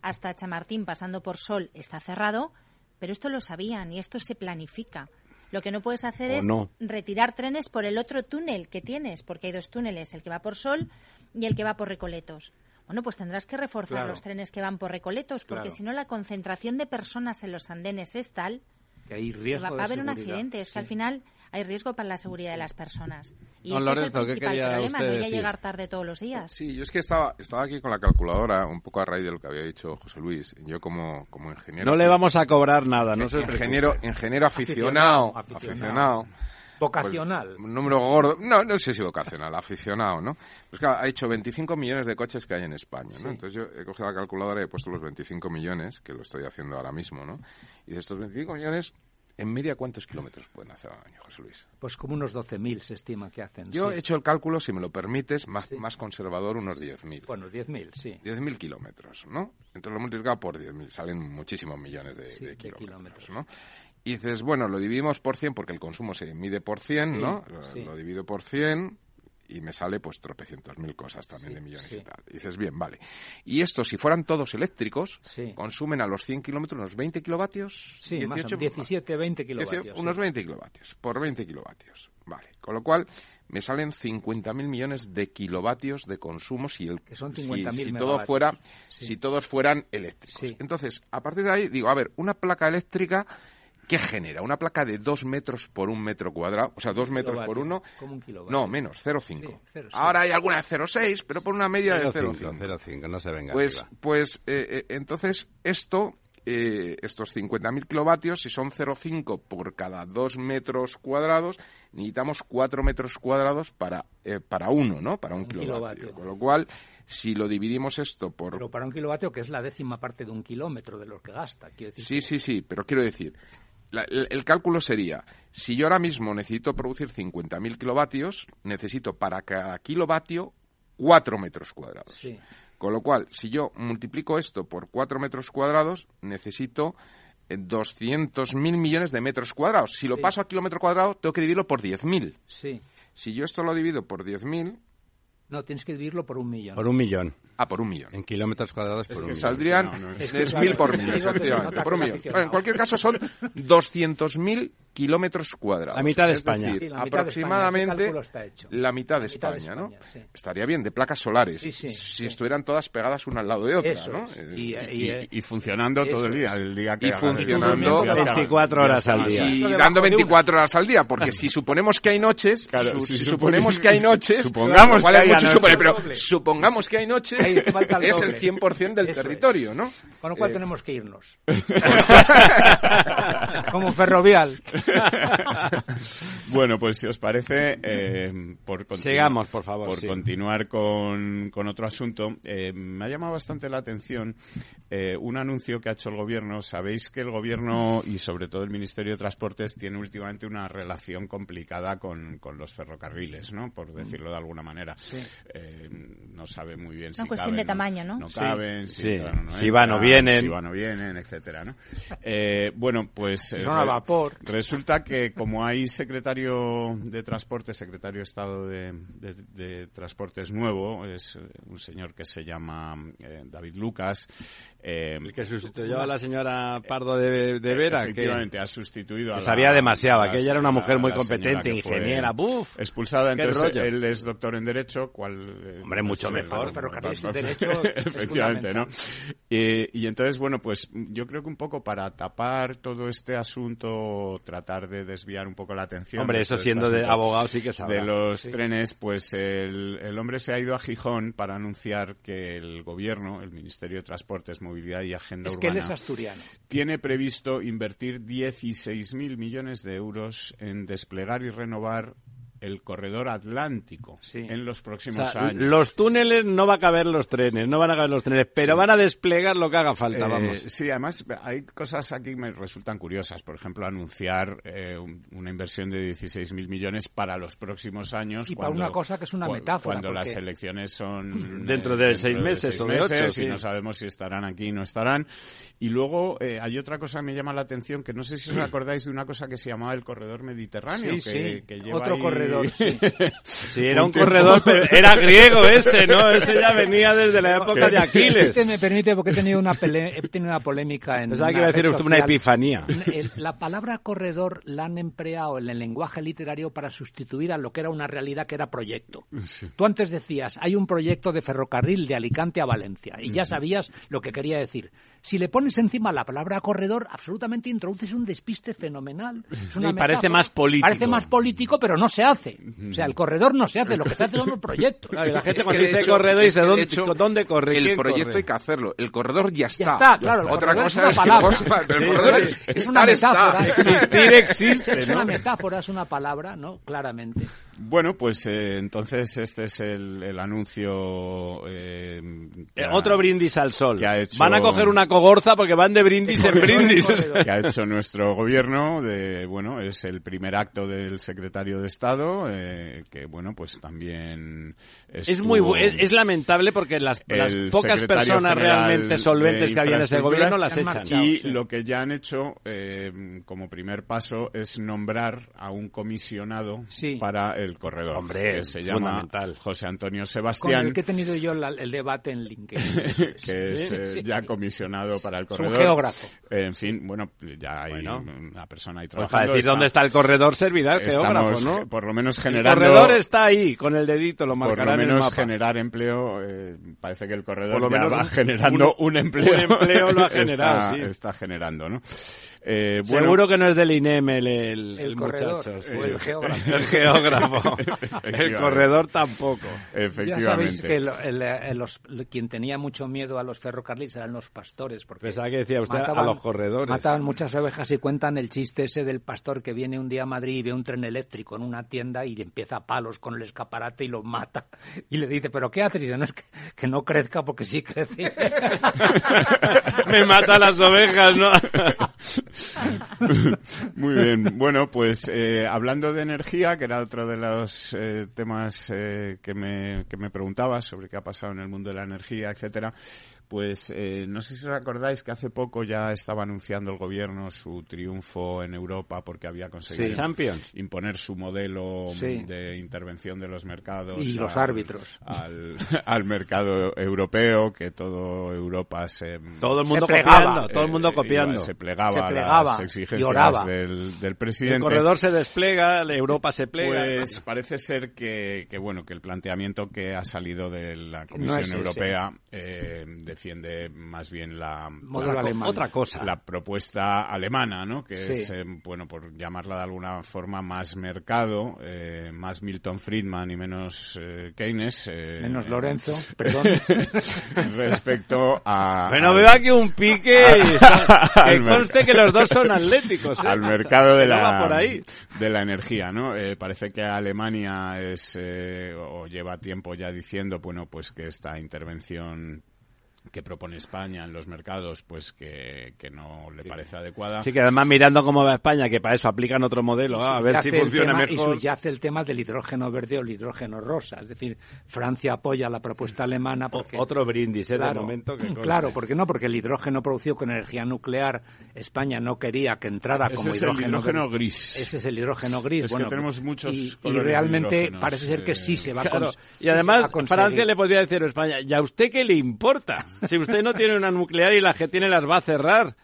Speaker 6: hasta Chamartín pasando por Sol, está cerrado, pero esto lo sabían y esto se planifica. Lo que no puedes hacer
Speaker 2: O
Speaker 6: es
Speaker 2: no.
Speaker 6: retirar trenes por el otro túnel que tienes, porque hay dos túneles, el que va por Sol y el que va por Recoletos. Bueno, pues tendrás que reforzar
Speaker 3: Claro.
Speaker 6: los trenes que van por Recoletos, porque
Speaker 3: Claro.
Speaker 6: si no la concentración de personas en los andenes es tal
Speaker 3: Que hay
Speaker 6: que
Speaker 3: riesgo
Speaker 6: va, va
Speaker 3: de
Speaker 6: a haber un accidente. Es que al
Speaker 3: Sí.
Speaker 6: final hay riesgo para la seguridad de las personas. Y
Speaker 2: Don
Speaker 6: este
Speaker 2: Lorenzo,
Speaker 6: es
Speaker 2: ¿qué
Speaker 6: el principal
Speaker 2: quería
Speaker 6: problema,
Speaker 2: usted
Speaker 6: no ya llegar tarde todos los días.
Speaker 4: Sí, yo es que estaba, estaba aquí con la calculadora, un poco a raíz de lo que había dicho José Luis. Yo como, como ingeniero...
Speaker 2: No le vamos a cobrar nada, no se
Speaker 4: ingeniero, ingeniero aficionado,
Speaker 3: Aficionado,
Speaker 4: aficionado.
Speaker 3: Vocacional.
Speaker 4: Pues, número gordo, no, no sé si vocacional, aficionado, ¿no? Pues claro, ha hecho 25 millones de coches que hay en España, ¿no? Entonces yo he cogido la calculadora y he puesto los 25 millones, que lo estoy haciendo ahora mismo, ¿no? Y de estos 25 millones, en media, ¿cuántos kilómetros pueden hacer al año, José Luis?
Speaker 3: Pues como unos 12.000 se estima que hacen.
Speaker 4: Yo
Speaker 3: sí.
Speaker 4: he hecho el cálculo, si me lo permites, más, más conservador, unos 10.000.
Speaker 3: Bueno, 10.000, sí.
Speaker 4: 10.000 kilómetros, ¿no? Entonces lo multiplicado por 10.000, salen muchísimos millones de,
Speaker 3: Sí,
Speaker 4: de
Speaker 3: de
Speaker 4: kilómetros,
Speaker 3: kilómetros.
Speaker 4: ¿no? Y dices, bueno, lo dividimos por 100 porque el consumo se mide por 100,
Speaker 3: Sí,
Speaker 4: ¿no? Lo,
Speaker 3: sí.
Speaker 4: lo divido por 100 y me sale pues tropecientos mil cosas también
Speaker 3: Sí,
Speaker 4: de millones y tal. Y dices, bien, vale. Y estos, si fueran todos eléctricos, consumen a los 100 kilómetros unos 20 kilovatios.
Speaker 3: Sí, más o
Speaker 4: 18,
Speaker 3: menos, 17, 20
Speaker 4: 18,
Speaker 3: kilovatios.
Speaker 4: unos
Speaker 3: sí.
Speaker 4: 20 kilovatios, por 20 kilovatios. Vale. Con lo cual, me salen 50.000 millones de kilovatios de consumo si, el,
Speaker 3: Que son
Speaker 4: si,
Speaker 3: 50.000
Speaker 4: si todo fuera,
Speaker 3: Sí.
Speaker 4: si todos fueran eléctricos.
Speaker 3: Sí.
Speaker 4: Entonces, a partir de ahí, digo, a ver, una placa eléctrica, ¿qué genera? Una placa de 2 metros por un metro cuadrado, o sea, 2 metros por
Speaker 3: kilovatio,
Speaker 4: uno.
Speaker 3: como un kilovatio.
Speaker 4: No, menos, 0,5.
Speaker 3: Sí, 0,6.
Speaker 4: Ahora hay alguna de 0,6, pero por una media de
Speaker 2: 0,5,
Speaker 4: 0,5.
Speaker 2: 0,5, no se venga
Speaker 4: Pues,
Speaker 2: arriba.
Speaker 4: pues eh, eh, entonces esto, eh, estos 50.000 kilovatios, si son 0,5 por cada 2 metros cuadrados, necesitamos 4 metros cuadrados para, eh, para uno, ¿no? Para un,
Speaker 3: Un
Speaker 4: kilovatio.
Speaker 3: kilovatio.
Speaker 4: Con lo cual, si lo dividimos esto por...
Speaker 3: Pero para un kilovatio, que es la décima parte de un kilómetro de lo que gasta. Quiero decir
Speaker 4: Sí, sí, sí, pero quiero decir, la- el, el cálculo sería, si yo ahora mismo necesito producir 50.000 kilovatios, necesito para cada kilovatio 4 metros cuadrados.
Speaker 3: Sí.
Speaker 4: Con lo cual, si yo multiplico esto por 4 metros cuadrados, necesito eh, 200.000 millones de metros cuadrados. Si lo
Speaker 3: Sí.
Speaker 4: paso a kilómetro cuadrado, tengo que dividirlo por 10.000.
Speaker 3: Sí.
Speaker 4: Si yo esto lo divido por 10.000,
Speaker 3: No, tienes que dividirlo por un millón.
Speaker 2: Por un millón.
Speaker 4: ah, por un millón.
Speaker 2: En kilómetros cuadrados por
Speaker 5: Es
Speaker 2: un
Speaker 5: que
Speaker 2: millón.
Speaker 4: Saldrían
Speaker 5: no, no,
Speaker 3: es que
Speaker 4: 3.000 por <laughs> mil,
Speaker 3: es
Speaker 4: efectivamente, por un
Speaker 3: es
Speaker 4: millón. Bueno, en cualquier caso son 200.000 kilómetros cuadrados.
Speaker 2: La mitad de
Speaker 4: Es
Speaker 2: España.
Speaker 4: decir,
Speaker 3: Sí, la mitad de
Speaker 4: aproximadamente
Speaker 3: España, ese cálculo está hecho.
Speaker 4: la mitad de
Speaker 3: La mitad de
Speaker 4: España, ¿no?
Speaker 3: Sí.
Speaker 4: Estaría bien, de placas solares.
Speaker 3: Sí, sí,
Speaker 4: si
Speaker 3: sí.
Speaker 4: estuvieran todas pegadas una al lado de otra,
Speaker 3: Eso
Speaker 4: ¿no?
Speaker 3: es. Y,
Speaker 5: Y, y funcionando todo el día, el día que
Speaker 4: Y funcionando
Speaker 5: días que haga-
Speaker 2: 24 horas al día.
Speaker 4: y dando
Speaker 3: de una.
Speaker 4: 24 horas al día, porque si suponemos que hay noches,
Speaker 5: Claro,
Speaker 4: su-
Speaker 5: si
Speaker 4: si
Speaker 5: supone-
Speaker 4: suponemos que hay noches,
Speaker 5: supongamos
Speaker 4: igual
Speaker 5: que
Speaker 4: hay
Speaker 5: noches.
Speaker 4: supone, pero
Speaker 3: Doble.
Speaker 4: supongamos que hay noches, es el 100% del
Speaker 3: Eso es.
Speaker 4: territorio, ¿no?
Speaker 3: Con lo cual
Speaker 4: Eh,
Speaker 3: tenemos que irnos. <laughs> Como ferrovial. <laughs>
Speaker 5: Bueno, pues si os parece, eh, por continu-
Speaker 2: Sigamos, por favor,
Speaker 5: Por
Speaker 2: sí.
Speaker 5: continuar con, con otro asunto, eh, me ha llamado bastante la atención eh, un anuncio que ha hecho el gobierno. Sabéis que el gobierno y sobre todo el Ministerio de Transportes tiene últimamente una relación complicada con, con los ferrocarriles, ¿no? Por decirlo de alguna manera. Eh, no sabe muy bien si
Speaker 6: cuestión
Speaker 5: caben,
Speaker 6: de tamaño, ¿no?
Speaker 5: No
Speaker 6: Sí.
Speaker 5: caben, si,
Speaker 2: Sí.
Speaker 5: entran o no
Speaker 2: Si van o vienen.
Speaker 5: Si van o vienen, etcétera, ¿no? Eh, bueno, pues... eh,
Speaker 3: son a
Speaker 5: re-
Speaker 3: vapor.
Speaker 5: Resulta resulta que como hay secretario de Transporte, secretario de Estado de, de, de Transportes nuevo, es un señor que se llama eh, David Lucas. Eh,
Speaker 2: el que sustituyó a la señora Pardo de, de Vera.
Speaker 5: Efectivamente, que ha sustituido a
Speaker 2: la, Sabía demasiado, que ella era una mujer muy competente, ingeniera, buf.
Speaker 5: Expulsada, entonces él es doctor en Derecho, cual...
Speaker 2: Eh, Hombre, mucho mejor.
Speaker 3: Pero Derecho <laughs>
Speaker 5: Efectivamente, ¿no? y entonces, bueno, pues yo creo que un poco para tapar todo este asunto, tratar de desviar un poco la atención.
Speaker 2: Hombre, eso siendo de abogado sí que sabe.
Speaker 5: De los trenes, pues el, el, hombre se ha ido a Gijón para anunciar que el gobierno, el Ministerio de Transportes, Movilidad y Agenda
Speaker 3: es
Speaker 5: Urbana.
Speaker 3: Que él es asturiano.
Speaker 5: Tiene previsto invertir 16.000 millones de euros en desplegar y renovar el corredor atlántico en los próximos años.
Speaker 2: Los túneles no va a caber los trenes, no van a caber los trenes, pero van a desplegar lo que haga falta,
Speaker 5: eh,
Speaker 2: vamos.
Speaker 5: Sí, además hay cosas aquí que me resultan curiosas. Por ejemplo, anunciar eh, una inversión de 16.000 millones para los próximos años.
Speaker 3: Y
Speaker 5: cuando,
Speaker 3: para una cosa que es una metáfora.
Speaker 5: Cuando las elecciones son... <clears throat>
Speaker 2: Dentro de seis meses o de ocho,
Speaker 5: Y no sabemos si estarán aquí o no estarán. Y luego eh, hay otra cosa que me llama la atención, que no sé si os <clears throat> acordáis de una cosa que se llamaba el corredor mediterráneo. que, que lleva
Speaker 3: Otro corredor <laughs>
Speaker 2: Sí, era un, corredor, pero era griego <laughs> ese, ¿no? Ese ya venía desde la época de Aquiles.
Speaker 3: Me permite, porque he tenido una, he tenido una polémica en.
Speaker 2: Sea, que decir usted una epifanía. <laughs>
Speaker 3: La palabra corredor la han empleado en el lenguaje literario para sustituir a lo que era una realidad que era proyecto. Tú antes decías, hay un proyecto de ferrocarril de Alicante a Valencia, y ya sabías lo que quería decir. Si le pones encima la palabra corredor, absolutamente introduces un despiste fenomenal.
Speaker 2: y parece más político.
Speaker 3: Parece más político, pero no se hace. O sea, el corredor no se hace, lo que se hace son los proyectos. <laughs>
Speaker 2: la gente cuando dice corredor dice, ¿dónde, ¿dónde corre?
Speaker 8: El proyecto hay que hacerlo. El corredor ya está.
Speaker 3: Ya está, claro.
Speaker 8: Otra cosa
Speaker 3: es,
Speaker 8: una
Speaker 3: es
Speaker 8: que el corredor es,
Speaker 3: es una metáfora.
Speaker 2: Existir existe,
Speaker 3: Es una metáfora, es una palabra, ¿no? Claramente.
Speaker 5: Bueno, pues eh, entonces este es el, el anuncio. Eh,
Speaker 2: eh, otro brindis al sol.
Speaker 5: Que ha hecho,
Speaker 2: van a coger una cogorza porque van de brindis en <laughs> brindis. <laughs>
Speaker 5: que ha hecho nuestro gobierno. De, bueno, es el primer acto del secretario de Estado, eh, que bueno, pues también.
Speaker 2: Es muy es, es, lamentable porque las, las pocas personas realmente solventes que había en ese gobierno las echan.
Speaker 5: Y sí. lo que ya han hecho como primer paso es nombrar a un comisionado
Speaker 3: sí.
Speaker 5: para el corredor.
Speaker 2: Hombre,
Speaker 5: que se llama José Antonio Sebastián.
Speaker 3: Con el que he tenido yo la, el debate en LinkedIn. <laughs>
Speaker 5: que es eh, sí. ya comisionado para el corredor.
Speaker 3: Es un geógrafo.
Speaker 5: Eh, en fin, bueno, ya hay
Speaker 2: bueno.
Speaker 5: una persona ahí
Speaker 2: pues
Speaker 5: trabajando.
Speaker 2: para decir
Speaker 5: está,
Speaker 2: dónde está el corredor servirá el geógrafo, ¿no?
Speaker 5: Por lo menos generando...
Speaker 2: El corredor está ahí, con el dedito lo marcará
Speaker 5: Por lo menos
Speaker 2: en el mapa.
Speaker 5: generar empleo, eh, parece que el corredor
Speaker 2: por lo
Speaker 5: ya
Speaker 2: menos
Speaker 5: va generando un, un empleo.
Speaker 2: Un empleo lo ha <laughs> generado,
Speaker 5: está,
Speaker 2: sí.
Speaker 5: está generando, ¿no? Eh,
Speaker 2: bueno, Seguro que no es del INEM el, el, muchacho. Sí.
Speaker 3: O el geógrafo. <laughs>
Speaker 2: el geógrafo. <laughs> el corredor tampoco.
Speaker 5: Efectivamente.
Speaker 3: Ya sabéis que lo, el, los, quien tenía mucho miedo a los ferrocarriles eran los pastores. Porque
Speaker 2: Pensaba que decía usted
Speaker 3: mataban,
Speaker 2: a los corredores.
Speaker 3: Mataban muchas ovejas y cuentan el chiste ese del pastor que viene un día a Madrid y ve un tren eléctrico en una tienda y empieza a palos con el escaparate y lo mata. Y le dice, ¿pero qué haces? Y dice, no, es que, que no crezca porque sí crece. <laughs>
Speaker 2: Me mata las ovejas, ¿no? <laughs>
Speaker 5: Muy bien. Bueno, pues eh, hablando de energía, que era otro de los eh, temas eh, que, me, que me preguntabas sobre qué ha pasado en el mundo de la energía, etcétera. Pues eh, no sé si os acordáis que hace poco ya estaba anunciando el gobierno su triunfo en Europa porque había conseguido
Speaker 2: sí.
Speaker 5: imponer su modelo
Speaker 3: sí.
Speaker 5: de intervención de los mercados
Speaker 3: y los
Speaker 5: al,
Speaker 3: árbitros
Speaker 5: al, <laughs> al, mercado europeo, que todo Europa se
Speaker 2: todo el mundo
Speaker 3: se plegaba,
Speaker 2: copiando, todo el mundo
Speaker 5: eh,
Speaker 2: copiando,
Speaker 5: se plegaba,
Speaker 3: se plegaba
Speaker 5: a las exigencias del, del, presidente.
Speaker 2: El corredor se desplega, Europa se plega.
Speaker 5: Pues parece ser que, que bueno que el planteamiento que ha salido de la Comisión
Speaker 3: no es
Speaker 5: Europea eh, defiende más bien la,
Speaker 3: la
Speaker 2: otra cosa
Speaker 5: la propuesta alemana no que
Speaker 3: sí.
Speaker 5: es eh, bueno por llamarla de alguna forma más mercado eh, más Milton Friedman y menos eh, Keynes
Speaker 3: menos Lorenzo <laughs> perdón.
Speaker 5: respecto a
Speaker 2: bueno veo aquí un pique y <laughs> son, que conste que los dos son atléticos
Speaker 5: al mercado de la
Speaker 2: por ahí.
Speaker 5: de la energía no parece que Alemania es o lleva tiempo ya diciendo bueno pues que esta intervención que propone España en los mercados, pues que, que no le parece adecuada.
Speaker 2: Sí, que además mirando cómo va España, que para eso aplican otro modelo, ah, a ver si
Speaker 3: el
Speaker 2: funciona
Speaker 3: tema-
Speaker 2: mejor.
Speaker 3: Y subyace el tema del hidrógeno verde o el hidrógeno rosa. Es decir, Francia apoya la propuesta alemana porque...
Speaker 2: Otro brindis, ¿eh? de
Speaker 3: Claro,
Speaker 2: momento que
Speaker 3: claro, porque no, porque el hidrógeno producido con energía nuclear, España no quería que entrara
Speaker 5: Ese
Speaker 3: como
Speaker 5: es el
Speaker 3: hidrógeno,
Speaker 5: hidrógeno
Speaker 3: verde.
Speaker 5: gris.
Speaker 3: Ese es el hidrógeno gris.
Speaker 5: Es que
Speaker 3: bueno,
Speaker 5: tenemos muchos
Speaker 3: y, realmente parece ser que sí se va a
Speaker 2: Claro,
Speaker 3: sí
Speaker 2: y además
Speaker 3: a.
Speaker 2: Francia le podría decir a España, ¿y a usted qué le importa? Si usted no tiene una nuclear y la que tiene las va a cerrar,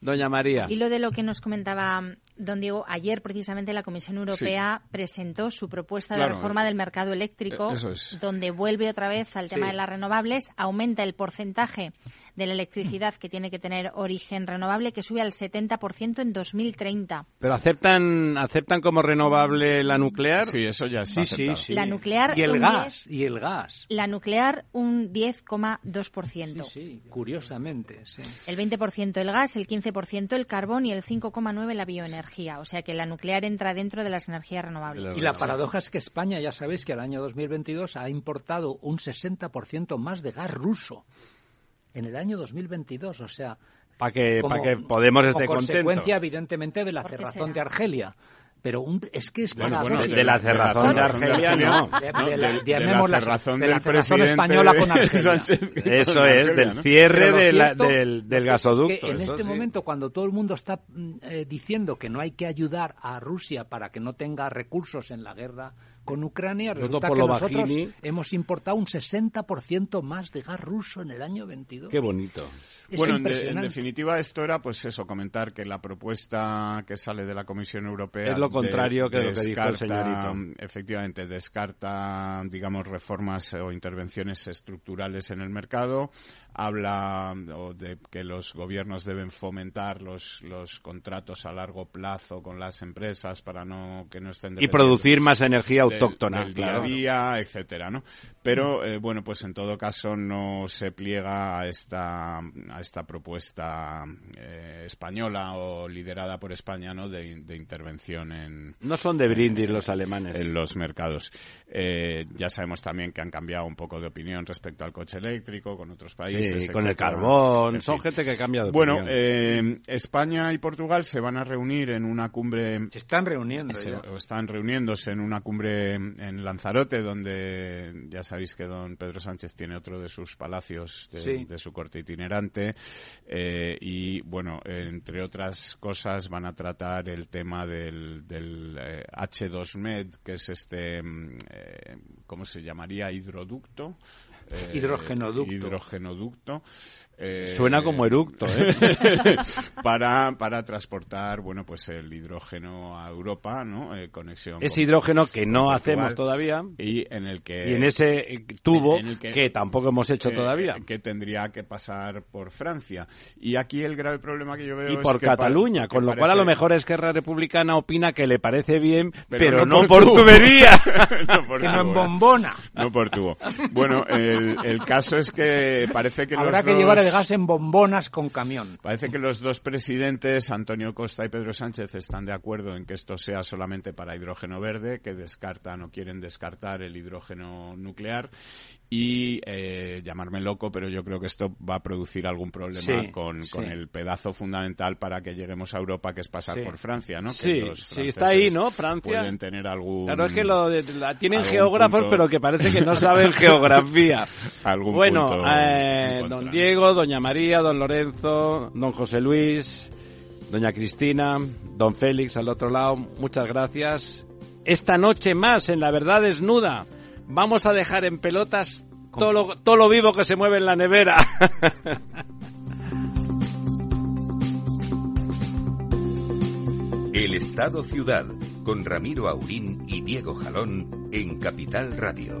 Speaker 2: doña María.
Speaker 6: Y lo de lo que nos comentaba don Diego, ayer precisamente la Comisión Europea presentó su propuesta
Speaker 5: Claro,
Speaker 6: de reforma del mercado eléctrico,
Speaker 5: eh, es.
Speaker 6: donde vuelve otra vez al tema
Speaker 3: Sí.
Speaker 6: de las renovables, aumenta el porcentaje de la electricidad que tiene que tener origen renovable, que sube al 70% en 2030.
Speaker 2: ¿Pero aceptan aceptan como renovable la nuclear?
Speaker 5: Sí, eso ya está
Speaker 3: Sí, sí,
Speaker 5: aceptado.
Speaker 3: sí.
Speaker 6: La nuclear,
Speaker 3: Y el gas, y el gas.
Speaker 6: La nuclear un 10,2%.
Speaker 3: Sí, sí, curiosamente, sí.
Speaker 6: El 20% el gas, el 15% el carbón y el 5,9% la bioenergía. O sea que la nuclear entra dentro de las energías renovables.
Speaker 3: Y la paradoja es que España, ya sabéis que al año 2022 ha importado un 60% más de gas ruso. En el año 2022, o sea...
Speaker 2: Para que,
Speaker 3: como-
Speaker 2: pa' que Podemos esté
Speaker 3: consecuencia, evidentemente, de la
Speaker 6: ¿Por qué
Speaker 3: cerrazón
Speaker 6: será?
Speaker 3: de Argelia. Pero un- es que es
Speaker 5: Bueno, bueno,
Speaker 2: de la cerrazón de Argelia, no.
Speaker 3: De, la,
Speaker 5: cerrazón del presidente
Speaker 3: española con <laughs> Argelia.
Speaker 5: Sánchez
Speaker 2: Eso
Speaker 5: con
Speaker 2: es,
Speaker 5: Argelia,
Speaker 2: del cierre de la- del, del gasoducto.
Speaker 3: en este
Speaker 2: sí.
Speaker 3: momento, cuando todo el mundo está mm, eh, diciendo que no hay que ayudar a Rusia para que no tenga recursos en la guerra con Ucrania, resulta
Speaker 2: por
Speaker 3: que
Speaker 2: lo
Speaker 3: nosotros
Speaker 2: bajini.
Speaker 3: hemos importado un 60% más de gas ruso en el año 22.
Speaker 2: Qué bonito.
Speaker 3: Es
Speaker 5: bueno, en, de- en definitiva esto era pues eso, comentar que la propuesta que sale de la Comisión Europea
Speaker 2: Es lo
Speaker 5: de-
Speaker 2: contrario que lo que dijo el señorito.
Speaker 5: Efectivamente, descarta, digamos, reformas o intervenciones estructurales en el mercado, habla o de que los gobiernos deben fomentar los, los contratos a largo plazo con las empresas para no que no estén
Speaker 2: Y producir más energía autóctona,
Speaker 5: del
Speaker 2: claro.
Speaker 5: día a día, etcétera, ¿no? Pero eh, bueno, pues en todo caso no se pliega a esta a esta propuesta eh, española o liderada por España, ¿no? De, de intervención en
Speaker 2: No son de brindis los alemanes.
Speaker 5: en los mercados. Eh, ya sabemos también que han cambiado un poco de opinión respecto al coche eléctrico con otros países.
Speaker 2: Sí, con el carbón.
Speaker 5: En
Speaker 2: Son
Speaker 5: fin.
Speaker 2: gente que cambia de
Speaker 5: Bueno,
Speaker 2: opinión.
Speaker 5: eh, España y Portugal se van a reunir en una cumbre
Speaker 3: Se están reuniendo
Speaker 5: se-
Speaker 3: ya.
Speaker 5: o están reuniéndose en una cumbre en Lanzarote, donde ya sabéis que don Pedro Sánchez tiene otro de sus palacios de,
Speaker 3: Sí.
Speaker 5: de su corte itinerante. eh, y bueno, entre otras cosas van a tratar el tema del, del eh, H2Med, que es este, mm, eh, ¿cómo se llamaría? Hidroducto. Eh,
Speaker 3: Hidrogenoducto.
Speaker 5: Hidrogenoducto. Eh,
Speaker 2: Suena como eructo, ¿eh? <laughs>
Speaker 5: para, para transportar, bueno, pues el hidrógeno a Europa, ¿no? Eh, conexión.
Speaker 2: Es
Speaker 5: con-
Speaker 2: hidrógeno que no hacemos todavía.
Speaker 5: Y en el que.
Speaker 2: Y en ese eh, tubo
Speaker 5: en el
Speaker 2: que, tampoco hemos hecho
Speaker 5: que-
Speaker 2: todavía.
Speaker 5: Que tendría que pasar por Francia. Y aquí el grave problema que yo veo
Speaker 2: Y
Speaker 5: es
Speaker 2: por
Speaker 5: que pa-
Speaker 2: Cataluña,
Speaker 5: que
Speaker 2: con lo cual a lo mejor Esquerra Republicana opina que le parece bien, pero,
Speaker 5: Pero
Speaker 2: no,
Speaker 5: no
Speaker 2: por,
Speaker 5: por
Speaker 2: tubería. <laughs>
Speaker 5: no por
Speaker 3: Que no en
Speaker 5: tubo,
Speaker 3: bombona.
Speaker 5: No por tubo. Bueno, el, el caso es que parece que
Speaker 3: Habrá
Speaker 5: los
Speaker 3: que
Speaker 5: dos-
Speaker 3: llevar gas en bombonas con camión.
Speaker 5: Parece que los dos presidentes, Antonio Costa y Pedro Sánchez, están de acuerdo en que esto sea solamente para hidrógeno verde, que descartan o quieren descartar el hidrógeno nuclear. Y eh, llamarme loco, pero yo creo que esto va a producir algún problema
Speaker 3: Sí,
Speaker 5: con,
Speaker 3: sí.
Speaker 5: con el pedazo fundamental para que lleguemos a Europa, que es pasar
Speaker 3: Sí.
Speaker 5: por Francia, ¿no? Que
Speaker 2: Sí,
Speaker 5: los
Speaker 2: sí, está ahí, ¿no? Francia.
Speaker 5: Pueden tener algún.
Speaker 2: Claro, es que lo de- la tienen geógrafos,
Speaker 5: punto-
Speaker 2: pero que parece que no saben geografía. <laughs>
Speaker 5: algún
Speaker 2: bueno,
Speaker 5: punto
Speaker 2: eh, don. Diego, doña María, don Lorenzo, don José Luis, doña Cristina, don Félix al otro lado, muchas gracias. Esta noche más en La Verdad Desnuda vamos a dejar en pelotas todo lo, vivo que se mueve en la nevera. <laughs>
Speaker 1: El Estado Ciudad, con Ramiro Aurín y Diego Jalón en Capital Radio.